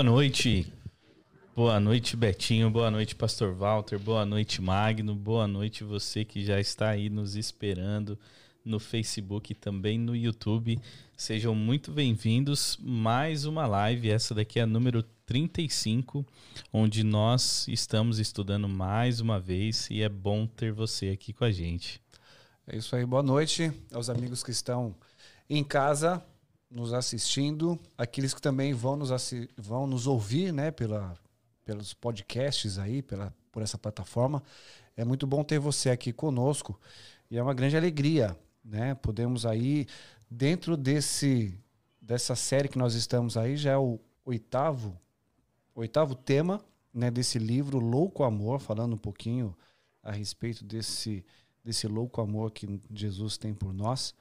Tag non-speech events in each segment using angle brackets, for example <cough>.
Boa noite. Boa noite, Betinho. Boa noite, Pastor Walter. Boa noite, Magno. Boa noite, você que já está aí nos esperando no Facebook e também no YouTube. Sejam muito bem-vindos. Mais uma live, essa daqui é a número 35, onde nós estamos estudando mais uma vez e é bom ter você aqui com a gente. É isso aí, boa noite aos amigos que estão em casa nos assistindo, aqueles que também vão nos, vão nos ouvir, né, pela, pelos podcasts aí, pela, por essa plataforma. É muito bom ter você aqui conosco e é uma grande alegria, né? Podemos aí, dentro desse dessa série que nós estamos aí, já é o oitavo, oitavo tema, né, desse livro Louco Amor, falando um pouquinho a respeito desse desse louco amor que Jesus tem por nós.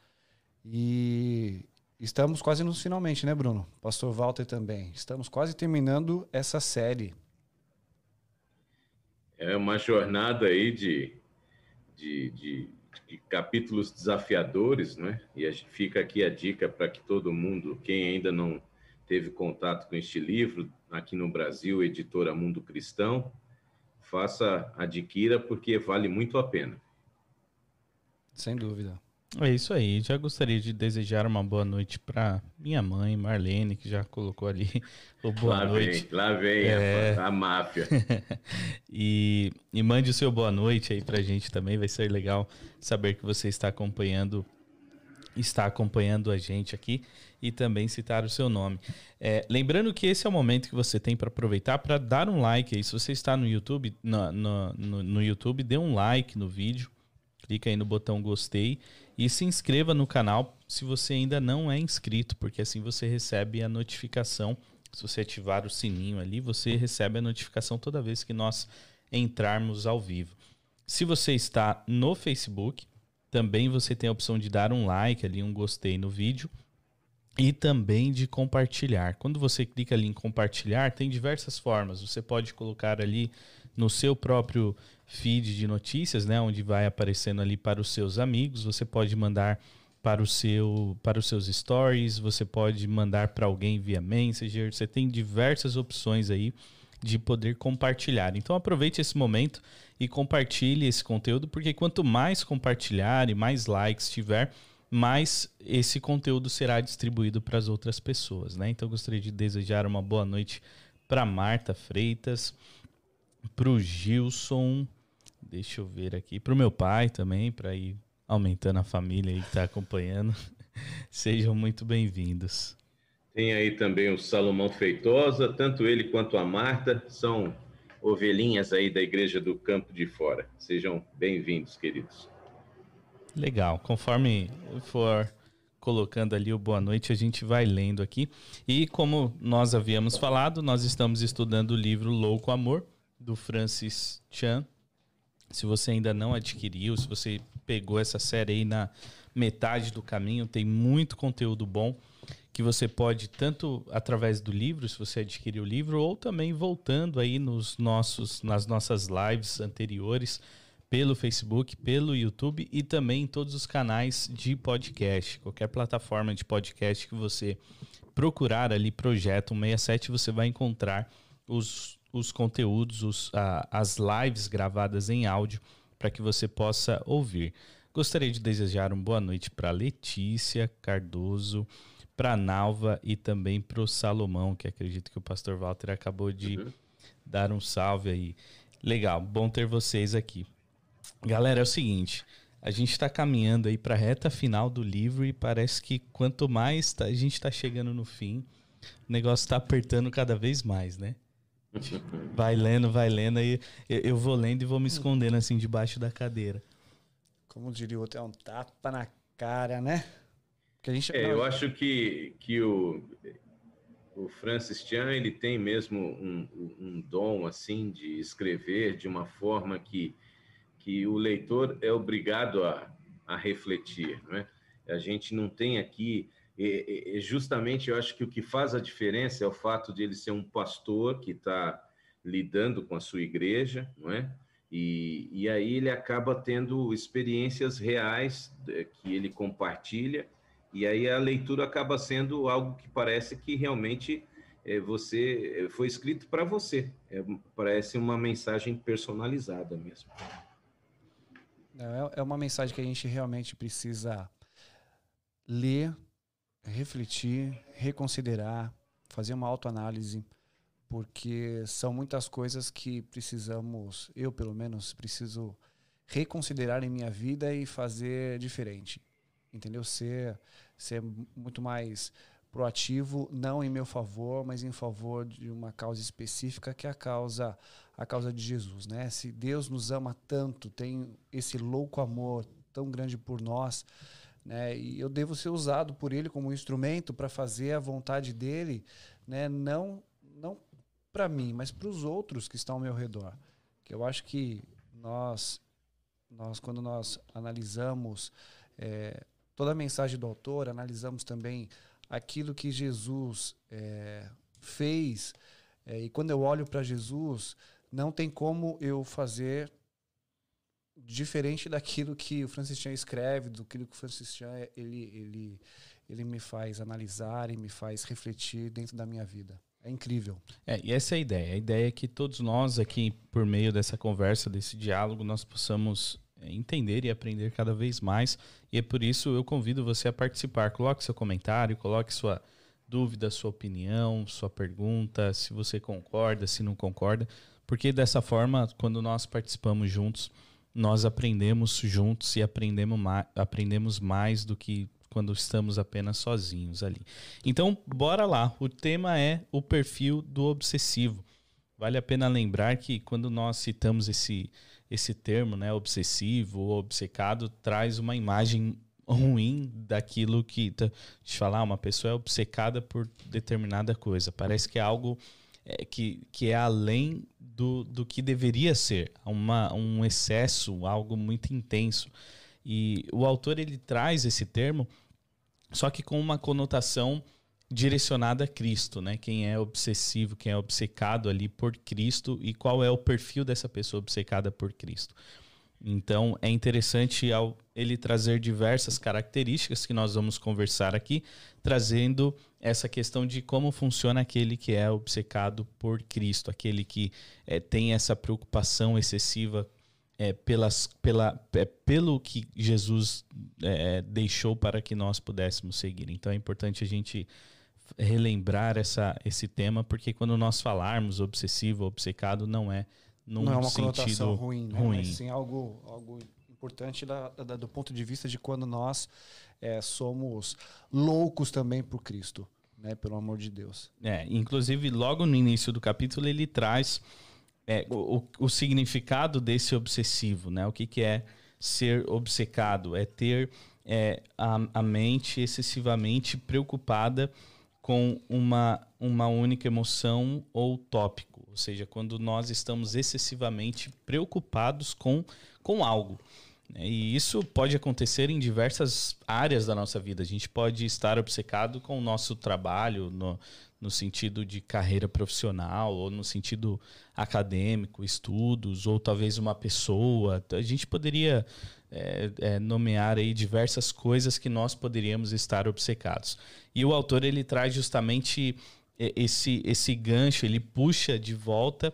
E estamos quase nos finalmente, né, Bruno? Pastor Walter também. Estamos quase terminando essa série. É uma jornada aí de, de, de, de capítulos desafiadores, né? E a, fica aqui a dica para que todo mundo, quem ainda não teve contato com este livro, aqui no Brasil, editora Mundo Cristão, faça, adquira, porque vale muito a pena. Sem dúvida. É isso aí. Já gostaria de desejar uma boa noite para minha mãe, Marlene, que já colocou ali <laughs> o boa lá noite. Vem, lá vem é... a, a máfia. <laughs> e, e mande o seu boa noite aí pra gente também. Vai ser legal saber que você está acompanhando está acompanhando a gente aqui e também citar o seu nome. É, lembrando que esse é o momento que você tem para aproveitar para dar um like aí. Se você está no YouTube, no, no, no, no YouTube, dê um like no vídeo clica aí no botão gostei e se inscreva no canal se você ainda não é inscrito, porque assim você recebe a notificação. Se você ativar o sininho ali, você recebe a notificação toda vez que nós entrarmos ao vivo. Se você está no Facebook, também você tem a opção de dar um like ali, um gostei no vídeo e também de compartilhar. Quando você clica ali em compartilhar, tem diversas formas. Você pode colocar ali no seu próprio feed de notícias, né, onde vai aparecendo ali para os seus amigos. Você pode mandar para o seu para os seus stories, você pode mandar para alguém via Messenger. Você tem diversas opções aí de poder compartilhar. Então aproveite esse momento e compartilhe esse conteúdo, porque quanto mais compartilhar e mais likes tiver, mais esse conteúdo será distribuído para as outras pessoas, né? Então gostaria de desejar uma boa noite para Marta Freitas, para o Gilson, deixa eu ver aqui, para o meu pai também, para ir aumentando a família aí que está acompanhando. <laughs> Sejam muito bem-vindos. Tem aí também o Salomão Feitosa, tanto ele quanto a Marta são ovelhinhas aí da Igreja do Campo de Fora. Sejam bem-vindos, queridos. Legal. Conforme for colocando ali o boa noite, a gente vai lendo aqui. E como nós havíamos falado, nós estamos estudando o livro Louco Amor, do Francis Chan. Se você ainda não adquiriu, se você pegou essa série aí na metade do caminho, tem muito conteúdo bom que você pode tanto através do livro, se você adquirir o livro, ou também voltando aí nos nossos nas nossas lives anteriores pelo Facebook, pelo YouTube e também em todos os canais de podcast. Qualquer plataforma de podcast que você procurar ali Projeto 167, você vai encontrar os os conteúdos, os, a, as lives gravadas em áudio para que você possa ouvir. Gostaria de desejar uma boa noite para Letícia Cardoso, para Nalva e também para o Salomão, que acredito que o pastor Walter acabou de uhum. dar um salve aí. Legal, bom ter vocês aqui. Galera, é o seguinte, a gente está caminhando aí para a reta final do livro e parece que quanto mais tá, a gente está chegando no fim, o negócio está apertando cada vez mais, né? Vai lendo, vai lendo, aí eu vou lendo e vou me escondendo assim debaixo da cadeira. Como diria o outro, é um tapa na cara, né? Que a gente... É, eu acho que, que o, o Francis Chan ele tem mesmo um, um dom assim de escrever de uma forma que, que o leitor é obrigado a, a refletir. Né? A gente não tem aqui e, e, justamente eu acho que o que faz a diferença é o fato de ele ser um pastor que está lidando com a sua igreja, não é? E, e aí ele acaba tendo experiências reais que ele compartilha, e aí a leitura acaba sendo algo que parece que realmente é, você é, foi escrito para você. É, parece uma mensagem personalizada mesmo. É, é uma mensagem que a gente realmente precisa ler, refletir, reconsiderar, fazer uma autoanálise, porque são muitas coisas que precisamos, eu pelo menos preciso reconsiderar em minha vida e fazer diferente. Entendeu? Ser ser muito mais proativo, não em meu favor, mas em favor de uma causa específica que é a causa a causa de Jesus, né? Se Deus nos ama tanto, tem esse louco amor tão grande por nós, né? E eu devo ser usado por ele como instrumento para fazer a vontade dele, né? Não não para mim, mas para os outros que estão ao meu redor. Que eu acho que nós nós quando nós analisamos é, toda a mensagem do autor, analisamos também aquilo que Jesus é, fez. É, e quando eu olho para Jesus, não tem como eu fazer diferente daquilo que o Francis Chan escreve, do que o Francis Chan ele, ele, ele me faz analisar e me faz refletir dentro da minha vida. É incrível. É, e essa é a ideia. A ideia é que todos nós aqui, por meio dessa conversa, desse diálogo, nós possamos é, entender e aprender cada vez mais. E é por isso eu convido você a participar. Coloque seu comentário, coloque sua dúvida, sua opinião, sua pergunta, se você concorda, se não concorda, porque dessa forma, quando nós participamos juntos, nós aprendemos juntos e aprendemos mais, aprendemos mais do que quando estamos apenas sozinhos ali. Então, bora lá. O tema é o perfil do obsessivo. Vale a pena lembrar que quando nós citamos esse esse termo, né, obsessivo ou obcecado, traz uma imagem ruim daquilo que. Deixa eu falar, uma pessoa é obcecada por determinada coisa. Parece que é algo é, que, que é além do, do que deveria ser, uma, um excesso, algo muito intenso. E o autor ele traz esse termo, só que com uma conotação direcionada a Cristo, né? Quem é obsessivo, quem é obcecado ali por Cristo e qual é o perfil dessa pessoa obcecada por Cristo. Então é interessante ao ele trazer diversas características que nós vamos conversar aqui, trazendo essa questão de como funciona aquele que é obcecado por Cristo, aquele que é, tem essa preocupação excessiva é, pelas, pela, é, pelo que Jesus deixou para que nós pudéssemos seguir. Então é importante a gente relembrar essa, esse tema, porque quando nós falarmos obsessivo, obcecado, não é num não é uma sentido ruim, né? ruim. Mas sim algo, algo importante da, da, do ponto de vista de quando nós é, somos loucos também por Cristo, né? Pelo amor de Deus. É, inclusive logo no início do capítulo ele traz é, o, o significado desse obsessivo, né? O que, que é ser obcecado? É ter é, a, a mente excessivamente preocupada com uma, uma única emoção ou tópico, ou seja, quando nós estamos excessivamente preocupados com, com algo. Né? E isso pode acontecer em diversas áreas da nossa vida. A gente pode estar obcecado com o nosso trabalho, no, no sentido de carreira profissional, ou no sentido acadêmico, estudos, ou talvez uma pessoa. A gente poderia é, é, nomear aí diversas coisas que nós poderíamos estar obcecados. E o autor ele traz justamente esse, esse gancho, ele puxa de volta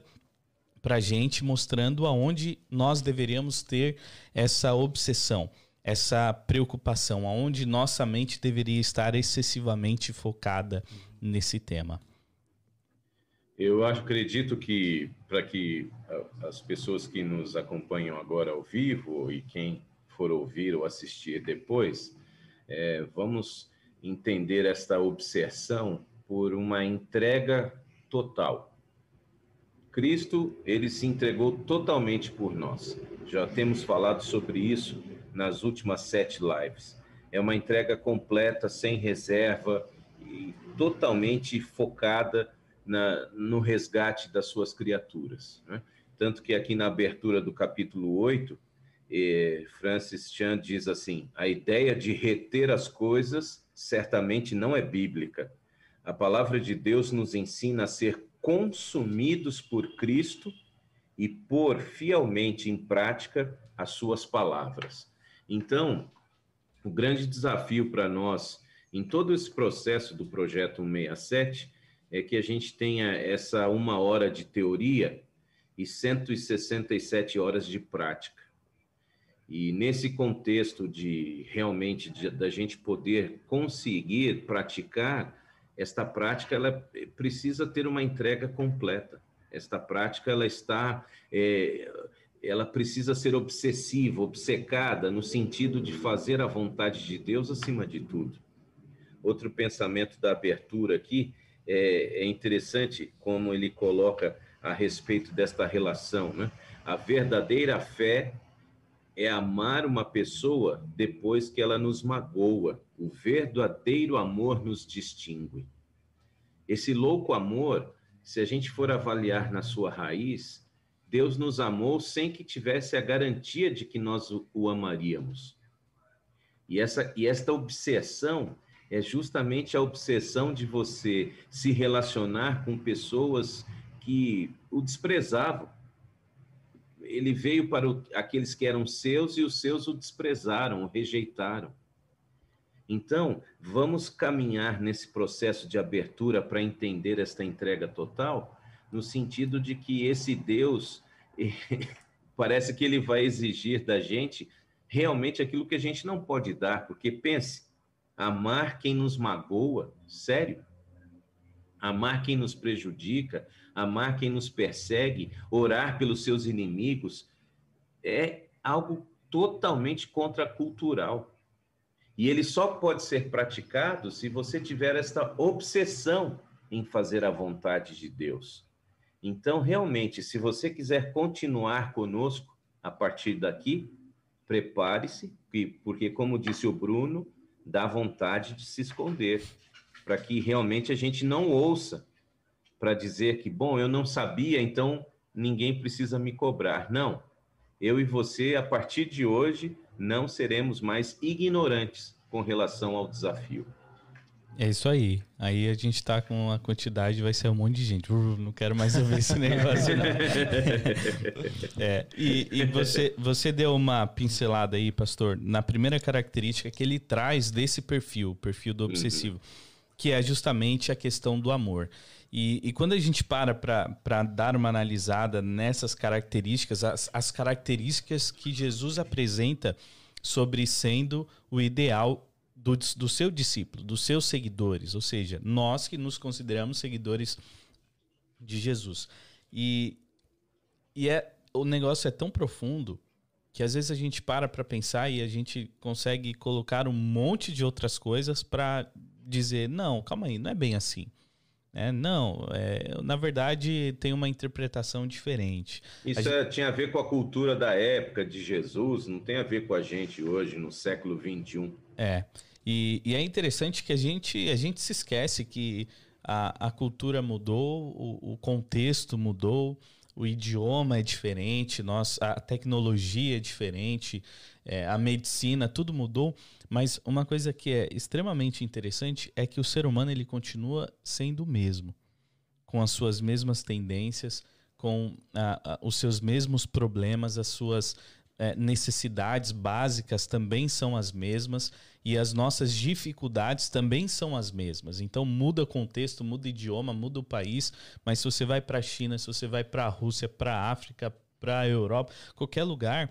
para a gente, mostrando aonde nós deveríamos ter essa obsessão, essa preocupação, aonde nossa mente deveria estar excessivamente focada nesse tema. Eu acredito que para que as pessoas que nos acompanham agora ao vivo e quem for ouvir ou assistir depois, é, vamos entender esta obsessão por uma entrega total. Cristo, ele se entregou totalmente por nós. Já temos falado sobre isso nas últimas sete lives. É uma entrega completa, sem reserva e totalmente focada na, no resgate das suas criaturas. Né? Tanto que aqui na abertura do capítulo 8, eh, Francis Chan diz assim: a ideia de reter as coisas certamente não é bíblica. A palavra de Deus nos ensina a ser consumidos por Cristo e pôr fielmente em prática as suas palavras. Então, o grande desafio para nós em todo esse processo do projeto 167 é que a gente tenha essa uma hora de teoria e 167 horas de prática. E nesse contexto de realmente da gente poder conseguir praticar, esta prática ela precisa ter uma entrega completa. Esta prática ela está, é, ela precisa ser obsessiva, obcecada no sentido de fazer a vontade de Deus acima de tudo. Outro pensamento da abertura aqui é, é interessante como ele coloca a respeito desta relação, né? A verdadeira fé é amar uma pessoa depois que ela nos magoa. O verdadeiro amor nos distingue. Esse louco amor, se a gente for avaliar na sua raiz, Deus nos amou sem que tivesse a garantia de que nós o amaríamos. E, essa, e esta obsessão é justamente a obsessão de você se relacionar com pessoas que o desprezavam. Ele veio para o, aqueles que eram seus e os seus o desprezaram, o rejeitaram. Então, vamos caminhar nesse processo de abertura para entender esta entrega total, no sentido de que esse Deus <laughs> parece que ele vai exigir da gente realmente aquilo que a gente não pode dar, porque pense, amar quem nos magoa, sério? Amar quem nos prejudica, amar quem nos persegue, orar pelos seus inimigos, é algo totalmente contracultural. E ele só pode ser praticado se você tiver esta obsessão em fazer a vontade de Deus. Então, realmente, se você quiser continuar conosco a partir daqui, prepare-se, porque, como disse o Bruno, dá vontade de se esconder, para que realmente a gente não ouça para dizer que, bom, eu não sabia, então ninguém precisa me cobrar. Não. Eu e você, a partir de hoje, não seremos mais ignorantes com relação ao desafio. É isso aí. Aí a gente tá com a quantidade, vai ser um monte de gente. Uh, não quero mais ouvir esse <laughs> negócio. Não. <laughs> é, e, e você, você deu uma pincelada aí, pastor, na primeira característica que ele traz desse perfil, o perfil do obsessivo, uhum. que é justamente a questão do amor. E, e quando a gente para para dar uma analisada nessas características, as, as características que Jesus apresenta sobre sendo o ideal do, do seu discípulo, dos seus seguidores, ou seja, nós que nos consideramos seguidores de Jesus. E, e é, o negócio é tão profundo que às vezes a gente para para pensar e a gente consegue colocar um monte de outras coisas para dizer: não, calma aí, não é bem assim. É, não, é, na verdade tem uma interpretação diferente. Isso a é, gente... tinha a ver com a cultura da época de Jesus, não tem a ver com a gente hoje, no século XXI. É, e, e, é interessante que a gente, a gente se esquece que a, a cultura mudou, o, o, contexto mudou, o idioma é diferente, nós, a tecnologia é diferente, é, a medicina, tudo mudou. Mas uma coisa que é extremamente interessante é que o ser humano ele continua sendo o mesmo, com as suas mesmas tendências, com a, a, os seus mesmos problemas, as suas é, necessidades básicas também são as mesmas e as nossas dificuldades também são as mesmas. Então muda contexto, muda idioma, muda o país, mas se você vai para a China, se você vai para a Rússia, para a África, para a Europa, qualquer lugar,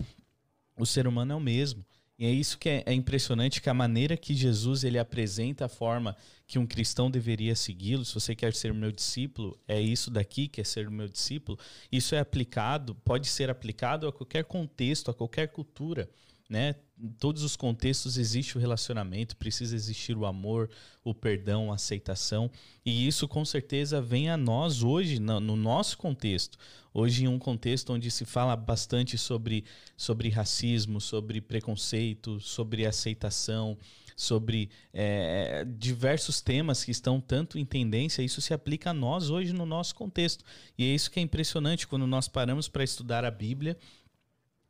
o ser humano é o mesmo. E é isso que é, é, impressionante, que a maneira que Jesus ele apresenta a forma que um cristão deveria segui-lo, se você quer ser meu discípulo, é isso daqui que é ser meu discípulo. Isso é aplicado, pode ser aplicado a qualquer contexto, a qualquer cultura né? Em todos os contextos existe o relacionamento, precisa existir o amor, o perdão, a aceitação, e isso com certeza vem a nós hoje, no, no nosso contexto. Hoje, em um contexto onde se fala bastante sobre, sobre racismo, sobre preconceito, sobre aceitação, sobre é, diversos temas que estão tanto em tendência, isso se aplica a nós hoje no nosso contexto. E é isso que é impressionante quando nós paramos para estudar a Bíblia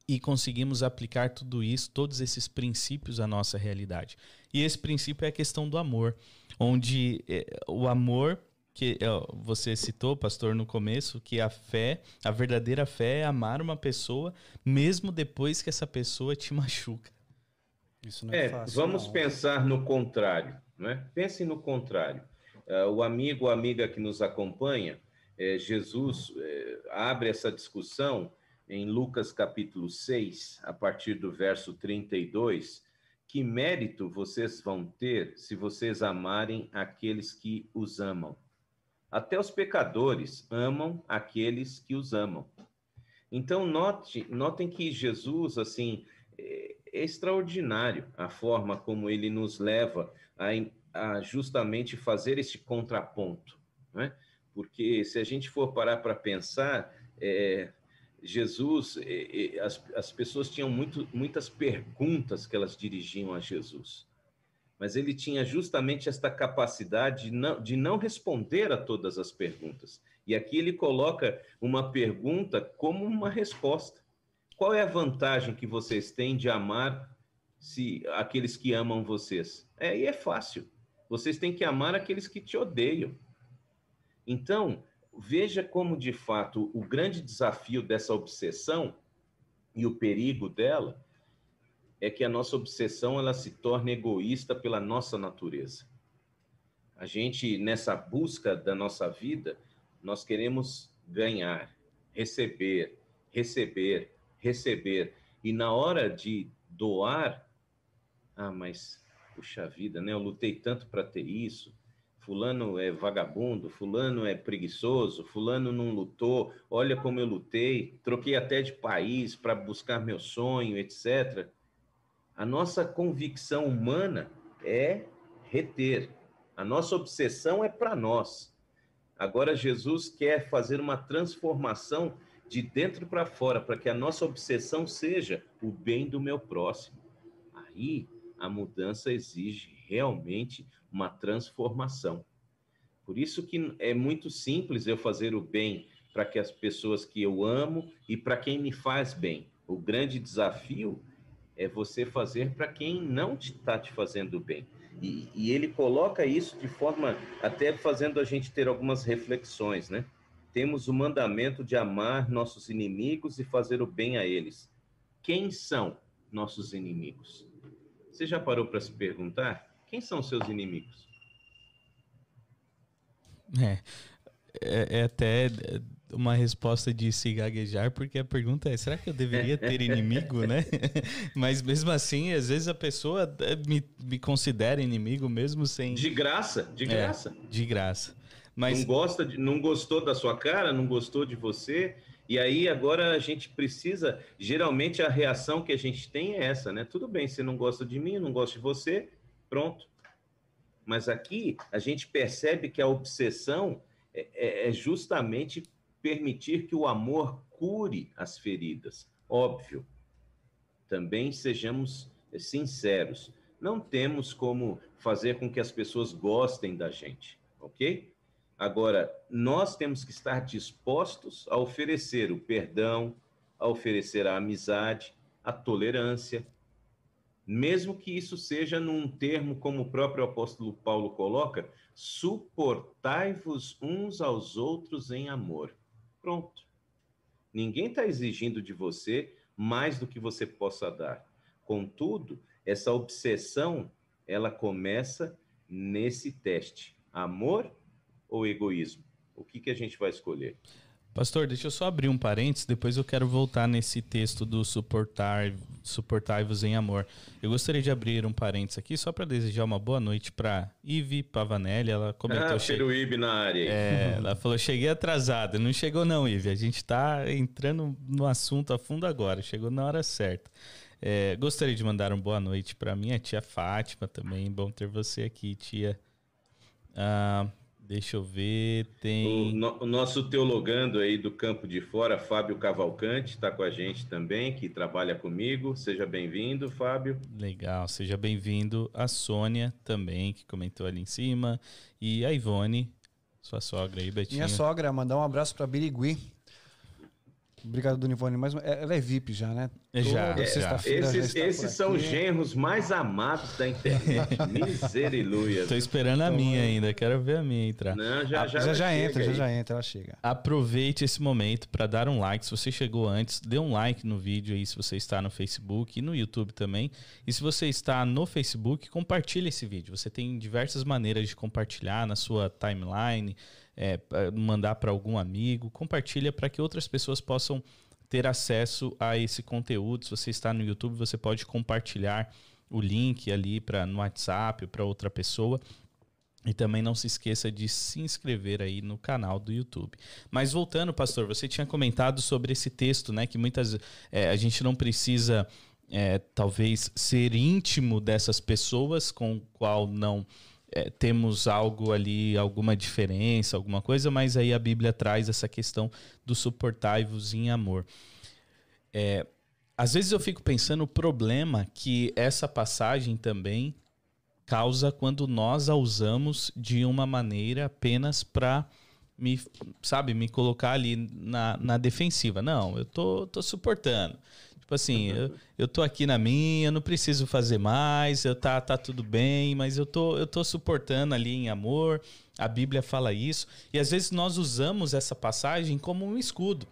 e conseguimos aplicar tudo isso, todos esses princípios à nossa realidade. E esse princípio é a questão do amor, onde é, o amor que você citou, pastor, no começo, que a fé, a verdadeira fé é amar uma pessoa mesmo depois que essa pessoa te <laughs> machuca. Isso não é, é fácil, vamos não. pensar no contrário, né? Pense no contrário. uh, o amigo ou amiga que nos acompanha, é, Jesus é, abre essa discussão em Lucas capítulo 6, a partir do verso 32, que mérito vocês vão ter se vocês amarem aqueles que os amam? Até os pecadores amam aqueles que os amam. Então, note, notem que Jesus, assim, é, é extraordinário a forma como ele nos leva a, a justamente fazer esse contraponto, né? Porque se a gente for parar para pensar, é, Jesus, as, as pessoas tinham muito, muitas perguntas que elas dirigiam a Jesus, mas ele tinha justamente esta capacidade de não, de não responder a todas as perguntas. E aqui ele coloca uma pergunta como uma resposta. Qual é a vantagem que vocês têm de amar se aqueles que amam vocês? É, e é fácil. Vocês têm que amar aqueles que te odeiam. Então, veja como, de fato, o grande desafio dessa obsessão e o perigo dela é que a nossa obsessão ela se torna egoísta pela nossa natureza. A gente, nessa busca da nossa vida, nós queremos ganhar, receber, receber, receber. E na hora de doar, ah, mas puxa vida, né? Eu lutei tanto para ter isso. Fulano é vagabundo, fulano é preguiçoso, fulano não lutou. Olha como eu lutei, troquei até de país para buscar meu sonho, etc. A nossa convicção humana é reter. A nossa obsessão é para nós. Agora Jesus quer fazer uma transformação de dentro para fora, para que a nossa obsessão seja o bem do meu próximo. Aí a mudança exige realmente uma transformação. Por isso que é muito simples eu fazer o bem para que as pessoas que eu amo e para quem me faz bem. O grande desafio é você fazer para quem não está te fazendo bem. E, e, ele coloca isso de forma até fazendo a gente ter algumas reflexões, né? Temos o mandamento de amar nossos inimigos e fazer o bem a eles. Quem são nossos inimigos? Você já parou para se perguntar quem são seus inimigos? É, é, é, até uma resposta de se gaguejar, porque a pergunta é: será que eu deveria ter <laughs> inimigo, né? <laughs> Mas mesmo assim, às vezes a pessoa é, me, me considera inimigo mesmo sem. De graça, de graça. É, de graça. Mas... Não, gosta de, não gostou da sua cara, não gostou de você, e aí agora a gente precisa, geralmente a reação que a gente tem é essa, né? Tudo bem, você não gosta de mim, não gosto de você, pronto. Mas aqui a gente percebe que a obsessão é, é, é justamente permitir que o amor cure as feridas. Óbvio. Também sejamos sinceros. Não temos como fazer com que as pessoas gostem da gente, ok? Agora, nós temos que estar dispostos a oferecer o perdão, a oferecer a amizade, a tolerância, mesmo que isso seja num termo como o próprio apóstolo Paulo coloca, suportai-vos uns aos outros em amor. Pronto. Ninguém está exigindo de você mais do que você possa dar. Contudo, essa obsessão, ela começa nesse teste: amor ou egoísmo? O que, que a gente vai escolher? Pastor, deixa eu só abrir um parênteses, depois eu quero voltar nesse texto do suportar, suportai-vos em amor. Eu gostaria de abrir um parênteses aqui só para desejar uma boa noite para Ive Pavanelli. Ela comentou. Ah, che... na área. É, ela falou: cheguei atrasada. Não chegou, não, Ive. A gente está entrando no assunto a fundo agora. Chegou na hora certa. É, gostaria de mandar uma boa noite para minha tia Fátima também. Bom ter você aqui, tia. Ah, Deixa eu ver, tem. O, no, o, nosso teologando aí do campo de fora, Fábio Cavalcante, está com a gente também, que trabalha comigo. Seja bem-vindo, Fábio. Legal, seja bem-vindo. A Sônia também, que comentou ali em cima. E a Ivone, sua sogra aí, Betinho. Minha sogra, mandar um abraço para Birigui. Obrigado, Dona Ivone. Mas ela é VIP já, né? Já. Sexta-feira. Esses, esses são os genros mais amados da internet. <laughs> Misericórdia. Tô esperando a então, minha é. ainda. Quero ver a minha entrar. Não, já, já, já, já entra, já, já entra, ela chega. Aproveite esse momento para dar um like. Se você chegou antes, dê um like no vídeo aí se você está no Facebook e no YouTube também. E se você está no Facebook, compartilhe esse vídeo. Você tem diversas maneiras de compartilhar na sua timeline é, mandar para algum amigo, compartilha para que outras pessoas possam ter acesso a esse conteúdo. Se você está no YouTube, você pode compartilhar o link ali para no WhatsApp para outra pessoa. E também não se esqueça de se inscrever aí no canal do YouTube. Mas voltando, pastor, você tinha comentado sobre esse texto, né? Que muitas é, a gente não precisa é, talvez ser íntimo dessas pessoas com o qual não é, temos algo ali, alguma diferença, alguma coisa, mas aí a Bíblia traz essa questão do suportai-vos em amor. É, às vezes eu fico pensando o problema que essa passagem também causa quando nós a usamos de uma maneira apenas para me, sabe, me colocar ali na, na defensiva. Não, eu tô, tô suportando. Tipo assim, eu, eu tô aqui na minha, não preciso fazer mais, eu tá, tá tudo bem, mas eu tô, eu tô suportando ali em amor. A Bíblia fala isso. E às vezes nós usamos essa passagem como um escudo.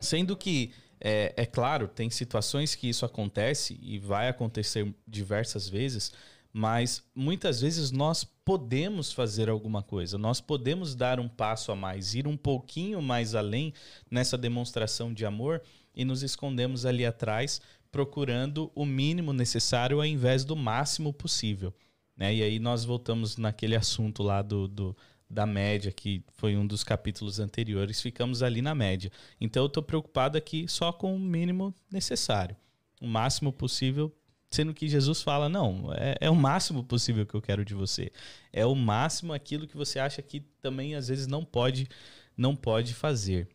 Sendo que, é, é claro, tem situações que isso acontece e vai acontecer diversas vezes, mas muitas vezes nós podemos fazer alguma coisa, nós podemos dar um passo a mais, ir um pouquinho mais além nessa demonstração de amor e nos escondemos ali atrás procurando o mínimo necessário ao invés do máximo possível. Né? E aí nós voltamos naquele assunto lá do, do da média, que foi um dos capítulos anteriores, ficamos ali na média. Então eu estou preocupado aqui só com o mínimo necessário, o máximo possível, sendo que Jesus fala: não, é, é, o máximo possível que eu quero de você. É o máximo aquilo que você acha que também às vezes não pode, não pode fazer.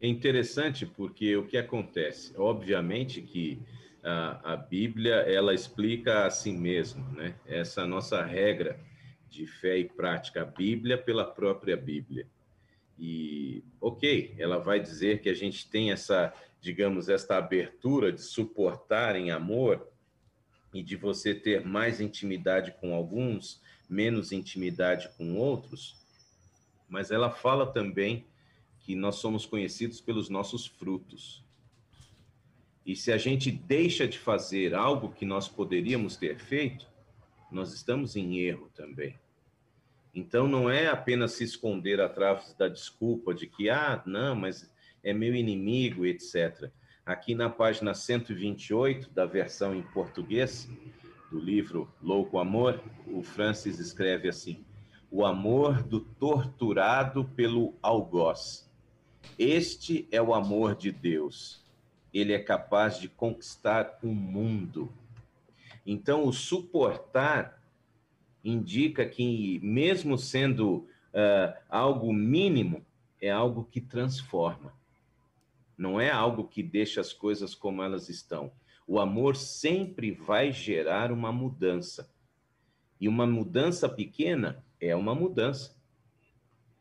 É interessante porque o que acontece? Obviamente que a, a Bíblia ela explica a si mesma, né? Essa nossa regra de fé e prática, a Bíblia pela própria Bíblia. E, ok, ela vai dizer que a gente tem essa, digamos, esta abertura de suportar em amor e de você ter mais intimidade com alguns, menos intimidade com outros, mas ela fala também que nós somos conhecidos pelos nossos frutos. E se a gente deixa de fazer algo que nós poderíamos ter feito, nós estamos em erro também. Então não é apenas se esconder atrás da desculpa de que, ah, não, mas é meu inimigo, etc. Aqui na página 128 da versão em português do livro Louco Amor, o Francis escreve assim: O amor do torturado pelo algoz este é o amor de Deus. Ele é capaz de conquistar o mundo. Então, o suportar indica que, mesmo sendo uh, algo mínimo, é algo que transforma. Não é algo que deixa as coisas como elas estão. O amor sempre vai gerar uma mudança. E uma mudança pequena é uma mudança.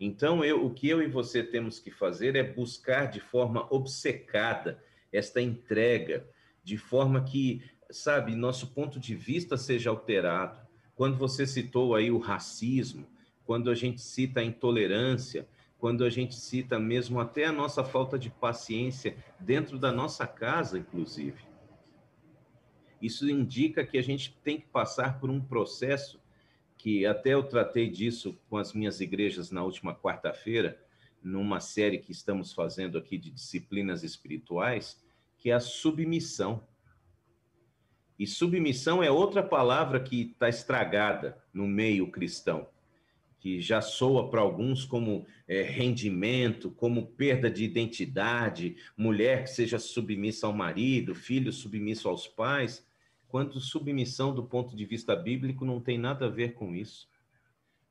Então, eu, o que eu e você temos que fazer é buscar de forma obcecada esta entrega, de forma que, sabe, nosso ponto de vista seja alterado. Quando você citou aí o racismo, quando a gente cita a intolerância, quando a gente cita mesmo até a nossa falta de paciência dentro da nossa casa, inclusive. Isso indica que a gente tem que passar por um processo que até eu tratei disso com as minhas igrejas na última quarta-feira, numa série que estamos fazendo aqui de disciplinas espirituais, que é a submissão. E submissão é outra palavra que está estragada no meio cristão, que já soa para alguns como é, rendimento, como perda de identidade, mulher que seja submissa ao marido, filho submisso aos pais quanto submissão do ponto de vista bíblico não tem nada a ver com isso.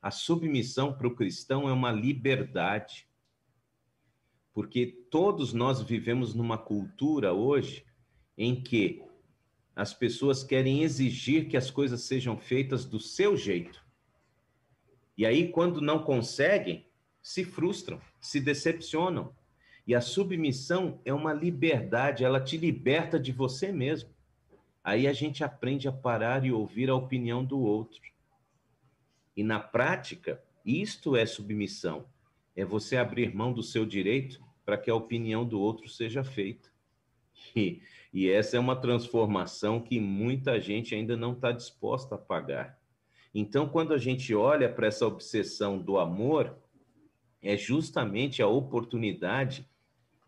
A submissão para o cristão é uma liberdade. Porque todos nós vivemos numa cultura hoje em que as pessoas querem exigir que as coisas sejam feitas do seu jeito. E aí, quando não conseguem, se frustram, se decepcionam. E a submissão é uma liberdade, ela te liberta de você mesmo. Aí a gente aprende a parar e ouvir a opinião do outro. E na prática, isto é submissão. É você abrir mão do seu direito para que a opinião do outro seja feita. E, e essa é uma transformação que muita gente ainda não está disposta a pagar. Então, quando a gente olha para essa obsessão do amor, é justamente a oportunidade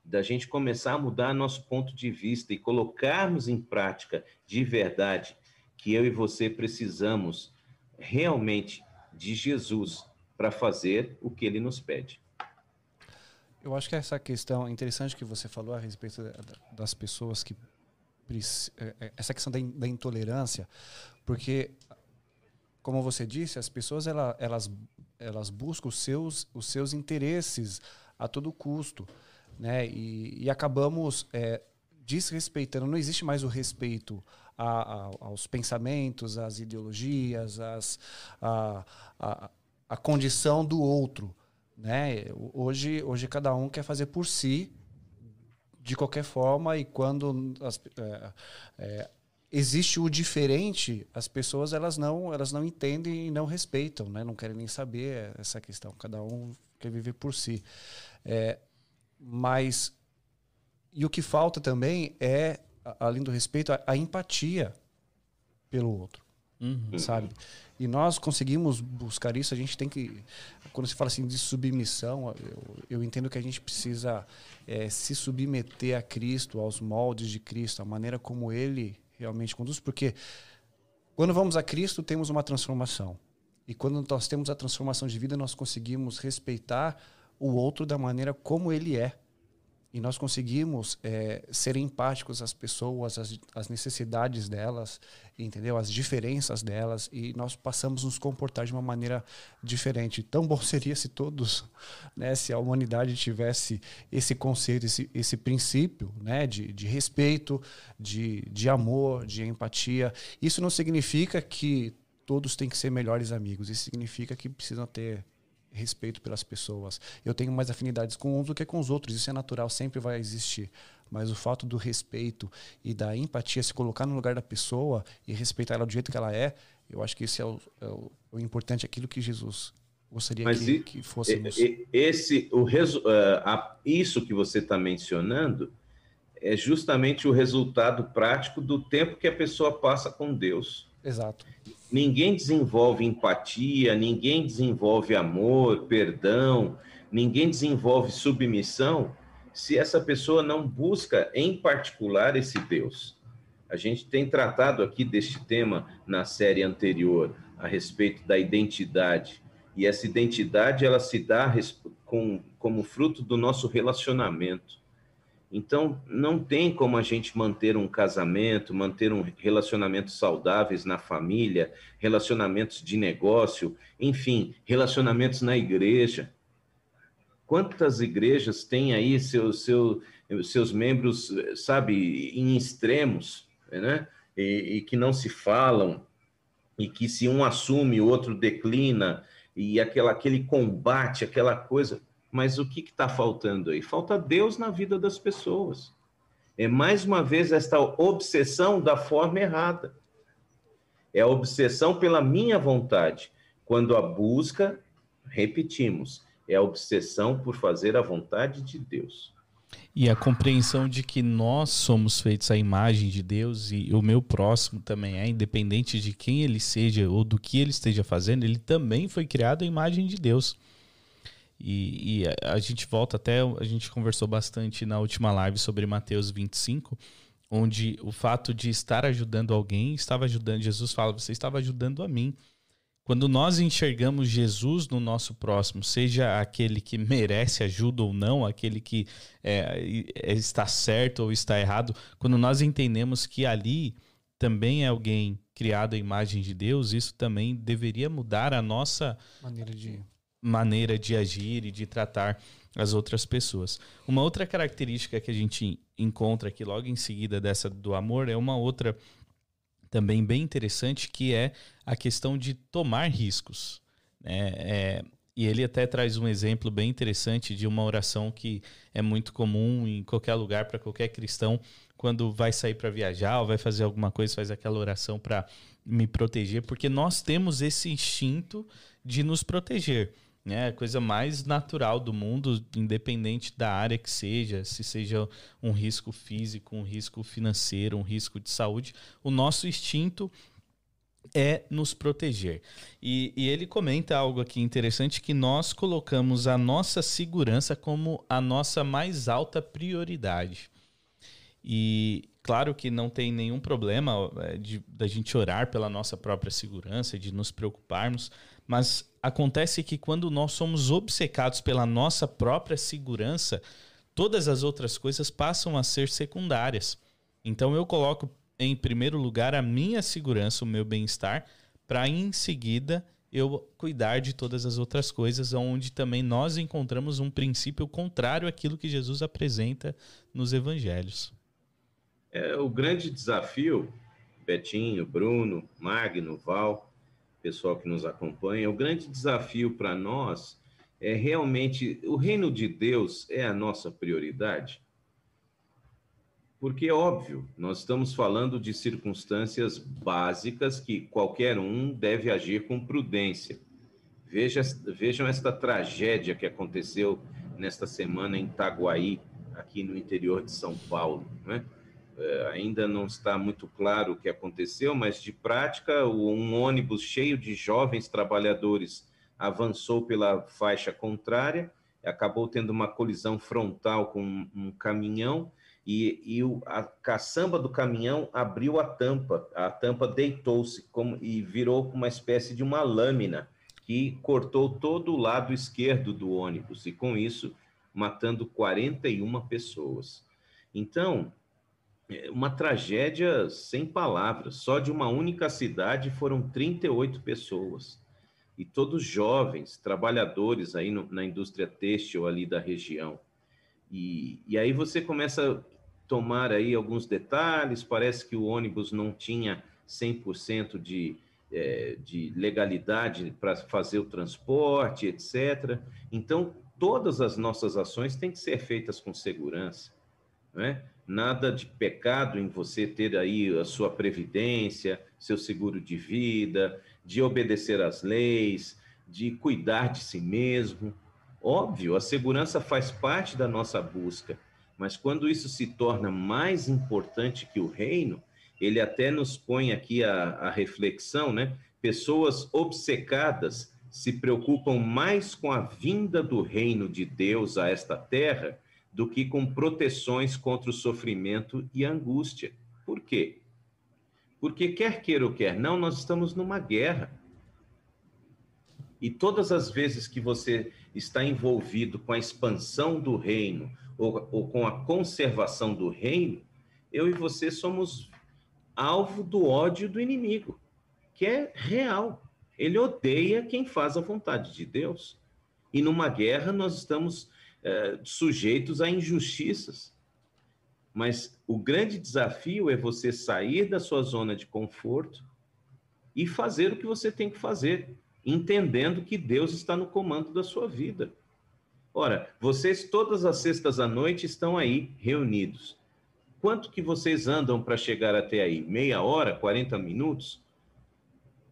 da gente começar a mudar nosso ponto de vista e colocarmos em prática de verdade que eu e você precisamos realmente de Jesus para fazer o que ele nos pede. Eu acho que essa questão interessante que você falou a respeito das pessoas que é, é, essa questão da, intolerância, porque como você disse, as pessoas elas, elas, buscam os seus, os seus interesses a todo custo, né? E, e acabamos é, desrespeitando. Não existe mais o respeito a, a, aos pensamentos, às ideologias, às, a, a, a condição do outro. Né? Hoje, hoje cada um quer fazer por si, de qualquer forma, e quando as, é, é, existe o diferente, as pessoas elas não, elas não entendem e não respeitam, né? não querem nem saber essa questão. Cada um quer viver por si. É, mas e o que falta também é, além do respeito, a, a empatia pelo outro, uhum. sabe? E nós conseguimos buscar isso. A gente tem que, quando se fala assim de submissão, eu, eu entendo que a gente precisa é, se submeter a Cristo, aos moldes de Cristo, a maneira como Ele realmente conduz, porque quando vamos a Cristo temos uma transformação. E quando nós temos a transformação de vida, nós conseguimos respeitar o outro da maneira como ele é e nós conseguimos é, ser empáticos às pessoas, às, às, necessidades delas, entendeu? As diferenças delas e nós passamos a nos comportar de uma maneira diferente. Tão bom <laughs> seria se todos, né, se a humanidade tivesse esse conceito, esse, esse princípio, né, de, de respeito, de, de amor, de empatia. Isso não significa que todos têm que ser melhores amigos. Isso significa que precisam ter respeito pelas pessoas. Eu tenho mais afinidades com uns do que com os outros. Isso é natural, sempre vai existir. Mas o fato do respeito e da empatia, se colocar no lugar da pessoa e respeitar ela do jeito que ela é, eu acho que isso é o, é o, o importante, aquilo que Jesus gostaria que, e, que fôssemos. Esse, o, uh, a, isso que você está mencionando é justamente o resultado prático do tempo que a pessoa passa com Deus. Exato. Ninguém desenvolve empatia, ninguém desenvolve amor, perdão, ninguém desenvolve submissão se essa pessoa não busca, em particular, esse Deus. A gente tem tratado aqui deste tema na série anterior, a respeito da identidade. E essa identidade ela se dá com, como fruto do nosso relacionamento. Então, não tem como a gente manter um casamento, manter um relacionamentos saudáveis na família, relacionamentos de negócio, enfim, relacionamentos na igreja. Quantas igrejas têm aí seus, seus, seus membros, sabe, em extremos, né? E, e que não se falam, e que se um assume, o outro declina, e aquela, aquele combate, aquela coisa. Mas o que está faltando aí? Falta Deus na vida das pessoas. É mais uma vez esta obsessão da forma errada. É a obsessão pela minha vontade. Quando a busca, repetimos, é a obsessão por fazer a vontade de Deus. E a compreensão de que nós somos feitos à imagem de Deus e o meu próximo também é, independente de quem ele seja ou do que ele esteja fazendo, ele também foi criado à imagem de Deus. E, e a, a, gente volta até, a gente conversou bastante na última live sobre Mateus 25, onde o fato de estar ajudando alguém estava ajudando. Jesus fala: Você estava ajudando a mim. Quando nós enxergamos Jesus no nosso próximo, seja aquele que merece ajuda ou não, aquele que é, é está certo ou está errado, quando nós entendemos que ali também é alguém criado à imagem de Deus, isso também deveria mudar a nossa maneira de maneira de agir e de tratar as outras pessoas. Uma outra característica que a gente encontra aqui logo em seguida dessa do amor é uma outra também bem interessante que é a questão de tomar riscos. Né? É, e ele até traz um exemplo bem interessante de uma oração que é muito comum em qualquer lugar para qualquer cristão quando vai sair para viajar ou vai fazer alguma coisa, faz aquela oração para me proteger, porque nós temos esse instinto de nos proteger. Né? A coisa mais natural do mundo, independente da área que seja, se seja um risco físico, um risco financeiro, um risco de saúde, o nosso instinto é nos proteger. E, e, ele comenta algo aqui interessante que nós colocamos a nossa segurança como a nossa mais alta prioridade. E claro que não tem nenhum problema de da gente orar pela nossa própria segurança, de nos preocuparmos, mas acontece que quando nós somos obcecados pela nossa própria segurança, todas as outras coisas passam a ser secundárias. Então eu coloco em primeiro lugar a minha segurança, o meu bem-estar, para em seguida eu cuidar de todas as outras coisas, onde também nós encontramos um princípio contrário àquilo que Jesus apresenta nos evangelhos. É, o grande desafio, Betinho, Bruno, Magno, Val, pessoal que nos acompanha, o grande desafio para nós é realmente o reino de Deus é a nossa prioridade. Porque, óbvio, nós estamos falando de circunstâncias básicas que qualquer um deve agir com prudência. Veja, vejam esta tragédia que aconteceu nesta semana em Itaguaí, aqui no interior de São Paulo. Né? É, ainda não está muito claro o que aconteceu, mas de prática, um ônibus cheio de jovens trabalhadores avançou pela faixa contrária, acabou tendo uma colisão frontal com um caminhão e, e o, a caçamba do caminhão abriu a tampa, a tampa deitou-se e virou uma espécie de uma lâmina que cortou todo o lado esquerdo do ônibus e com isso matando 41 pessoas. Então, uma tragédia sem palavras. Só de uma única cidade foram 38 pessoas. E todos jovens, trabalhadores aí no, na indústria têxtil ali da região. E, e aí você começa tomar aí alguns detalhes, parece que o ônibus não tinha 100% de, é, de legalidade para fazer o transporte, etc. Então, todas as nossas ações têm que ser feitas com segurança, não é? Nada de pecado em você ter aí a sua previdência, seu seguro de vida, de obedecer às leis, de cuidar de si mesmo. Óbvio, a segurança faz parte da nossa busca, mas quando isso se torna mais importante que o reino, ele até nos põe aqui a, a reflexão, né? Pessoas obcecadas se preocupam mais com a vinda do reino de Deus a esta terra do que com proteções contra o sofrimento e a angústia. Por quê? Porque quer queira ou quer não, nós estamos numa guerra. E todas as vezes que você está envolvido com a expansão do reino, ou, ou com a conservação do reino, eu e você somos alvo do ódio do inimigo, que é real. Ele odeia quem faz a vontade de Deus. E numa guerra nós estamos é, sujeitos a injustiças. Mas o grande desafio é você sair da sua zona de conforto e fazer o que você tem que fazer, entendendo que Deus está no comando da sua vida. Ora, vocês todas as sextas à noite estão aí reunidos. Quanto que vocês andam para chegar até aí? Meia hora, 40 minutos?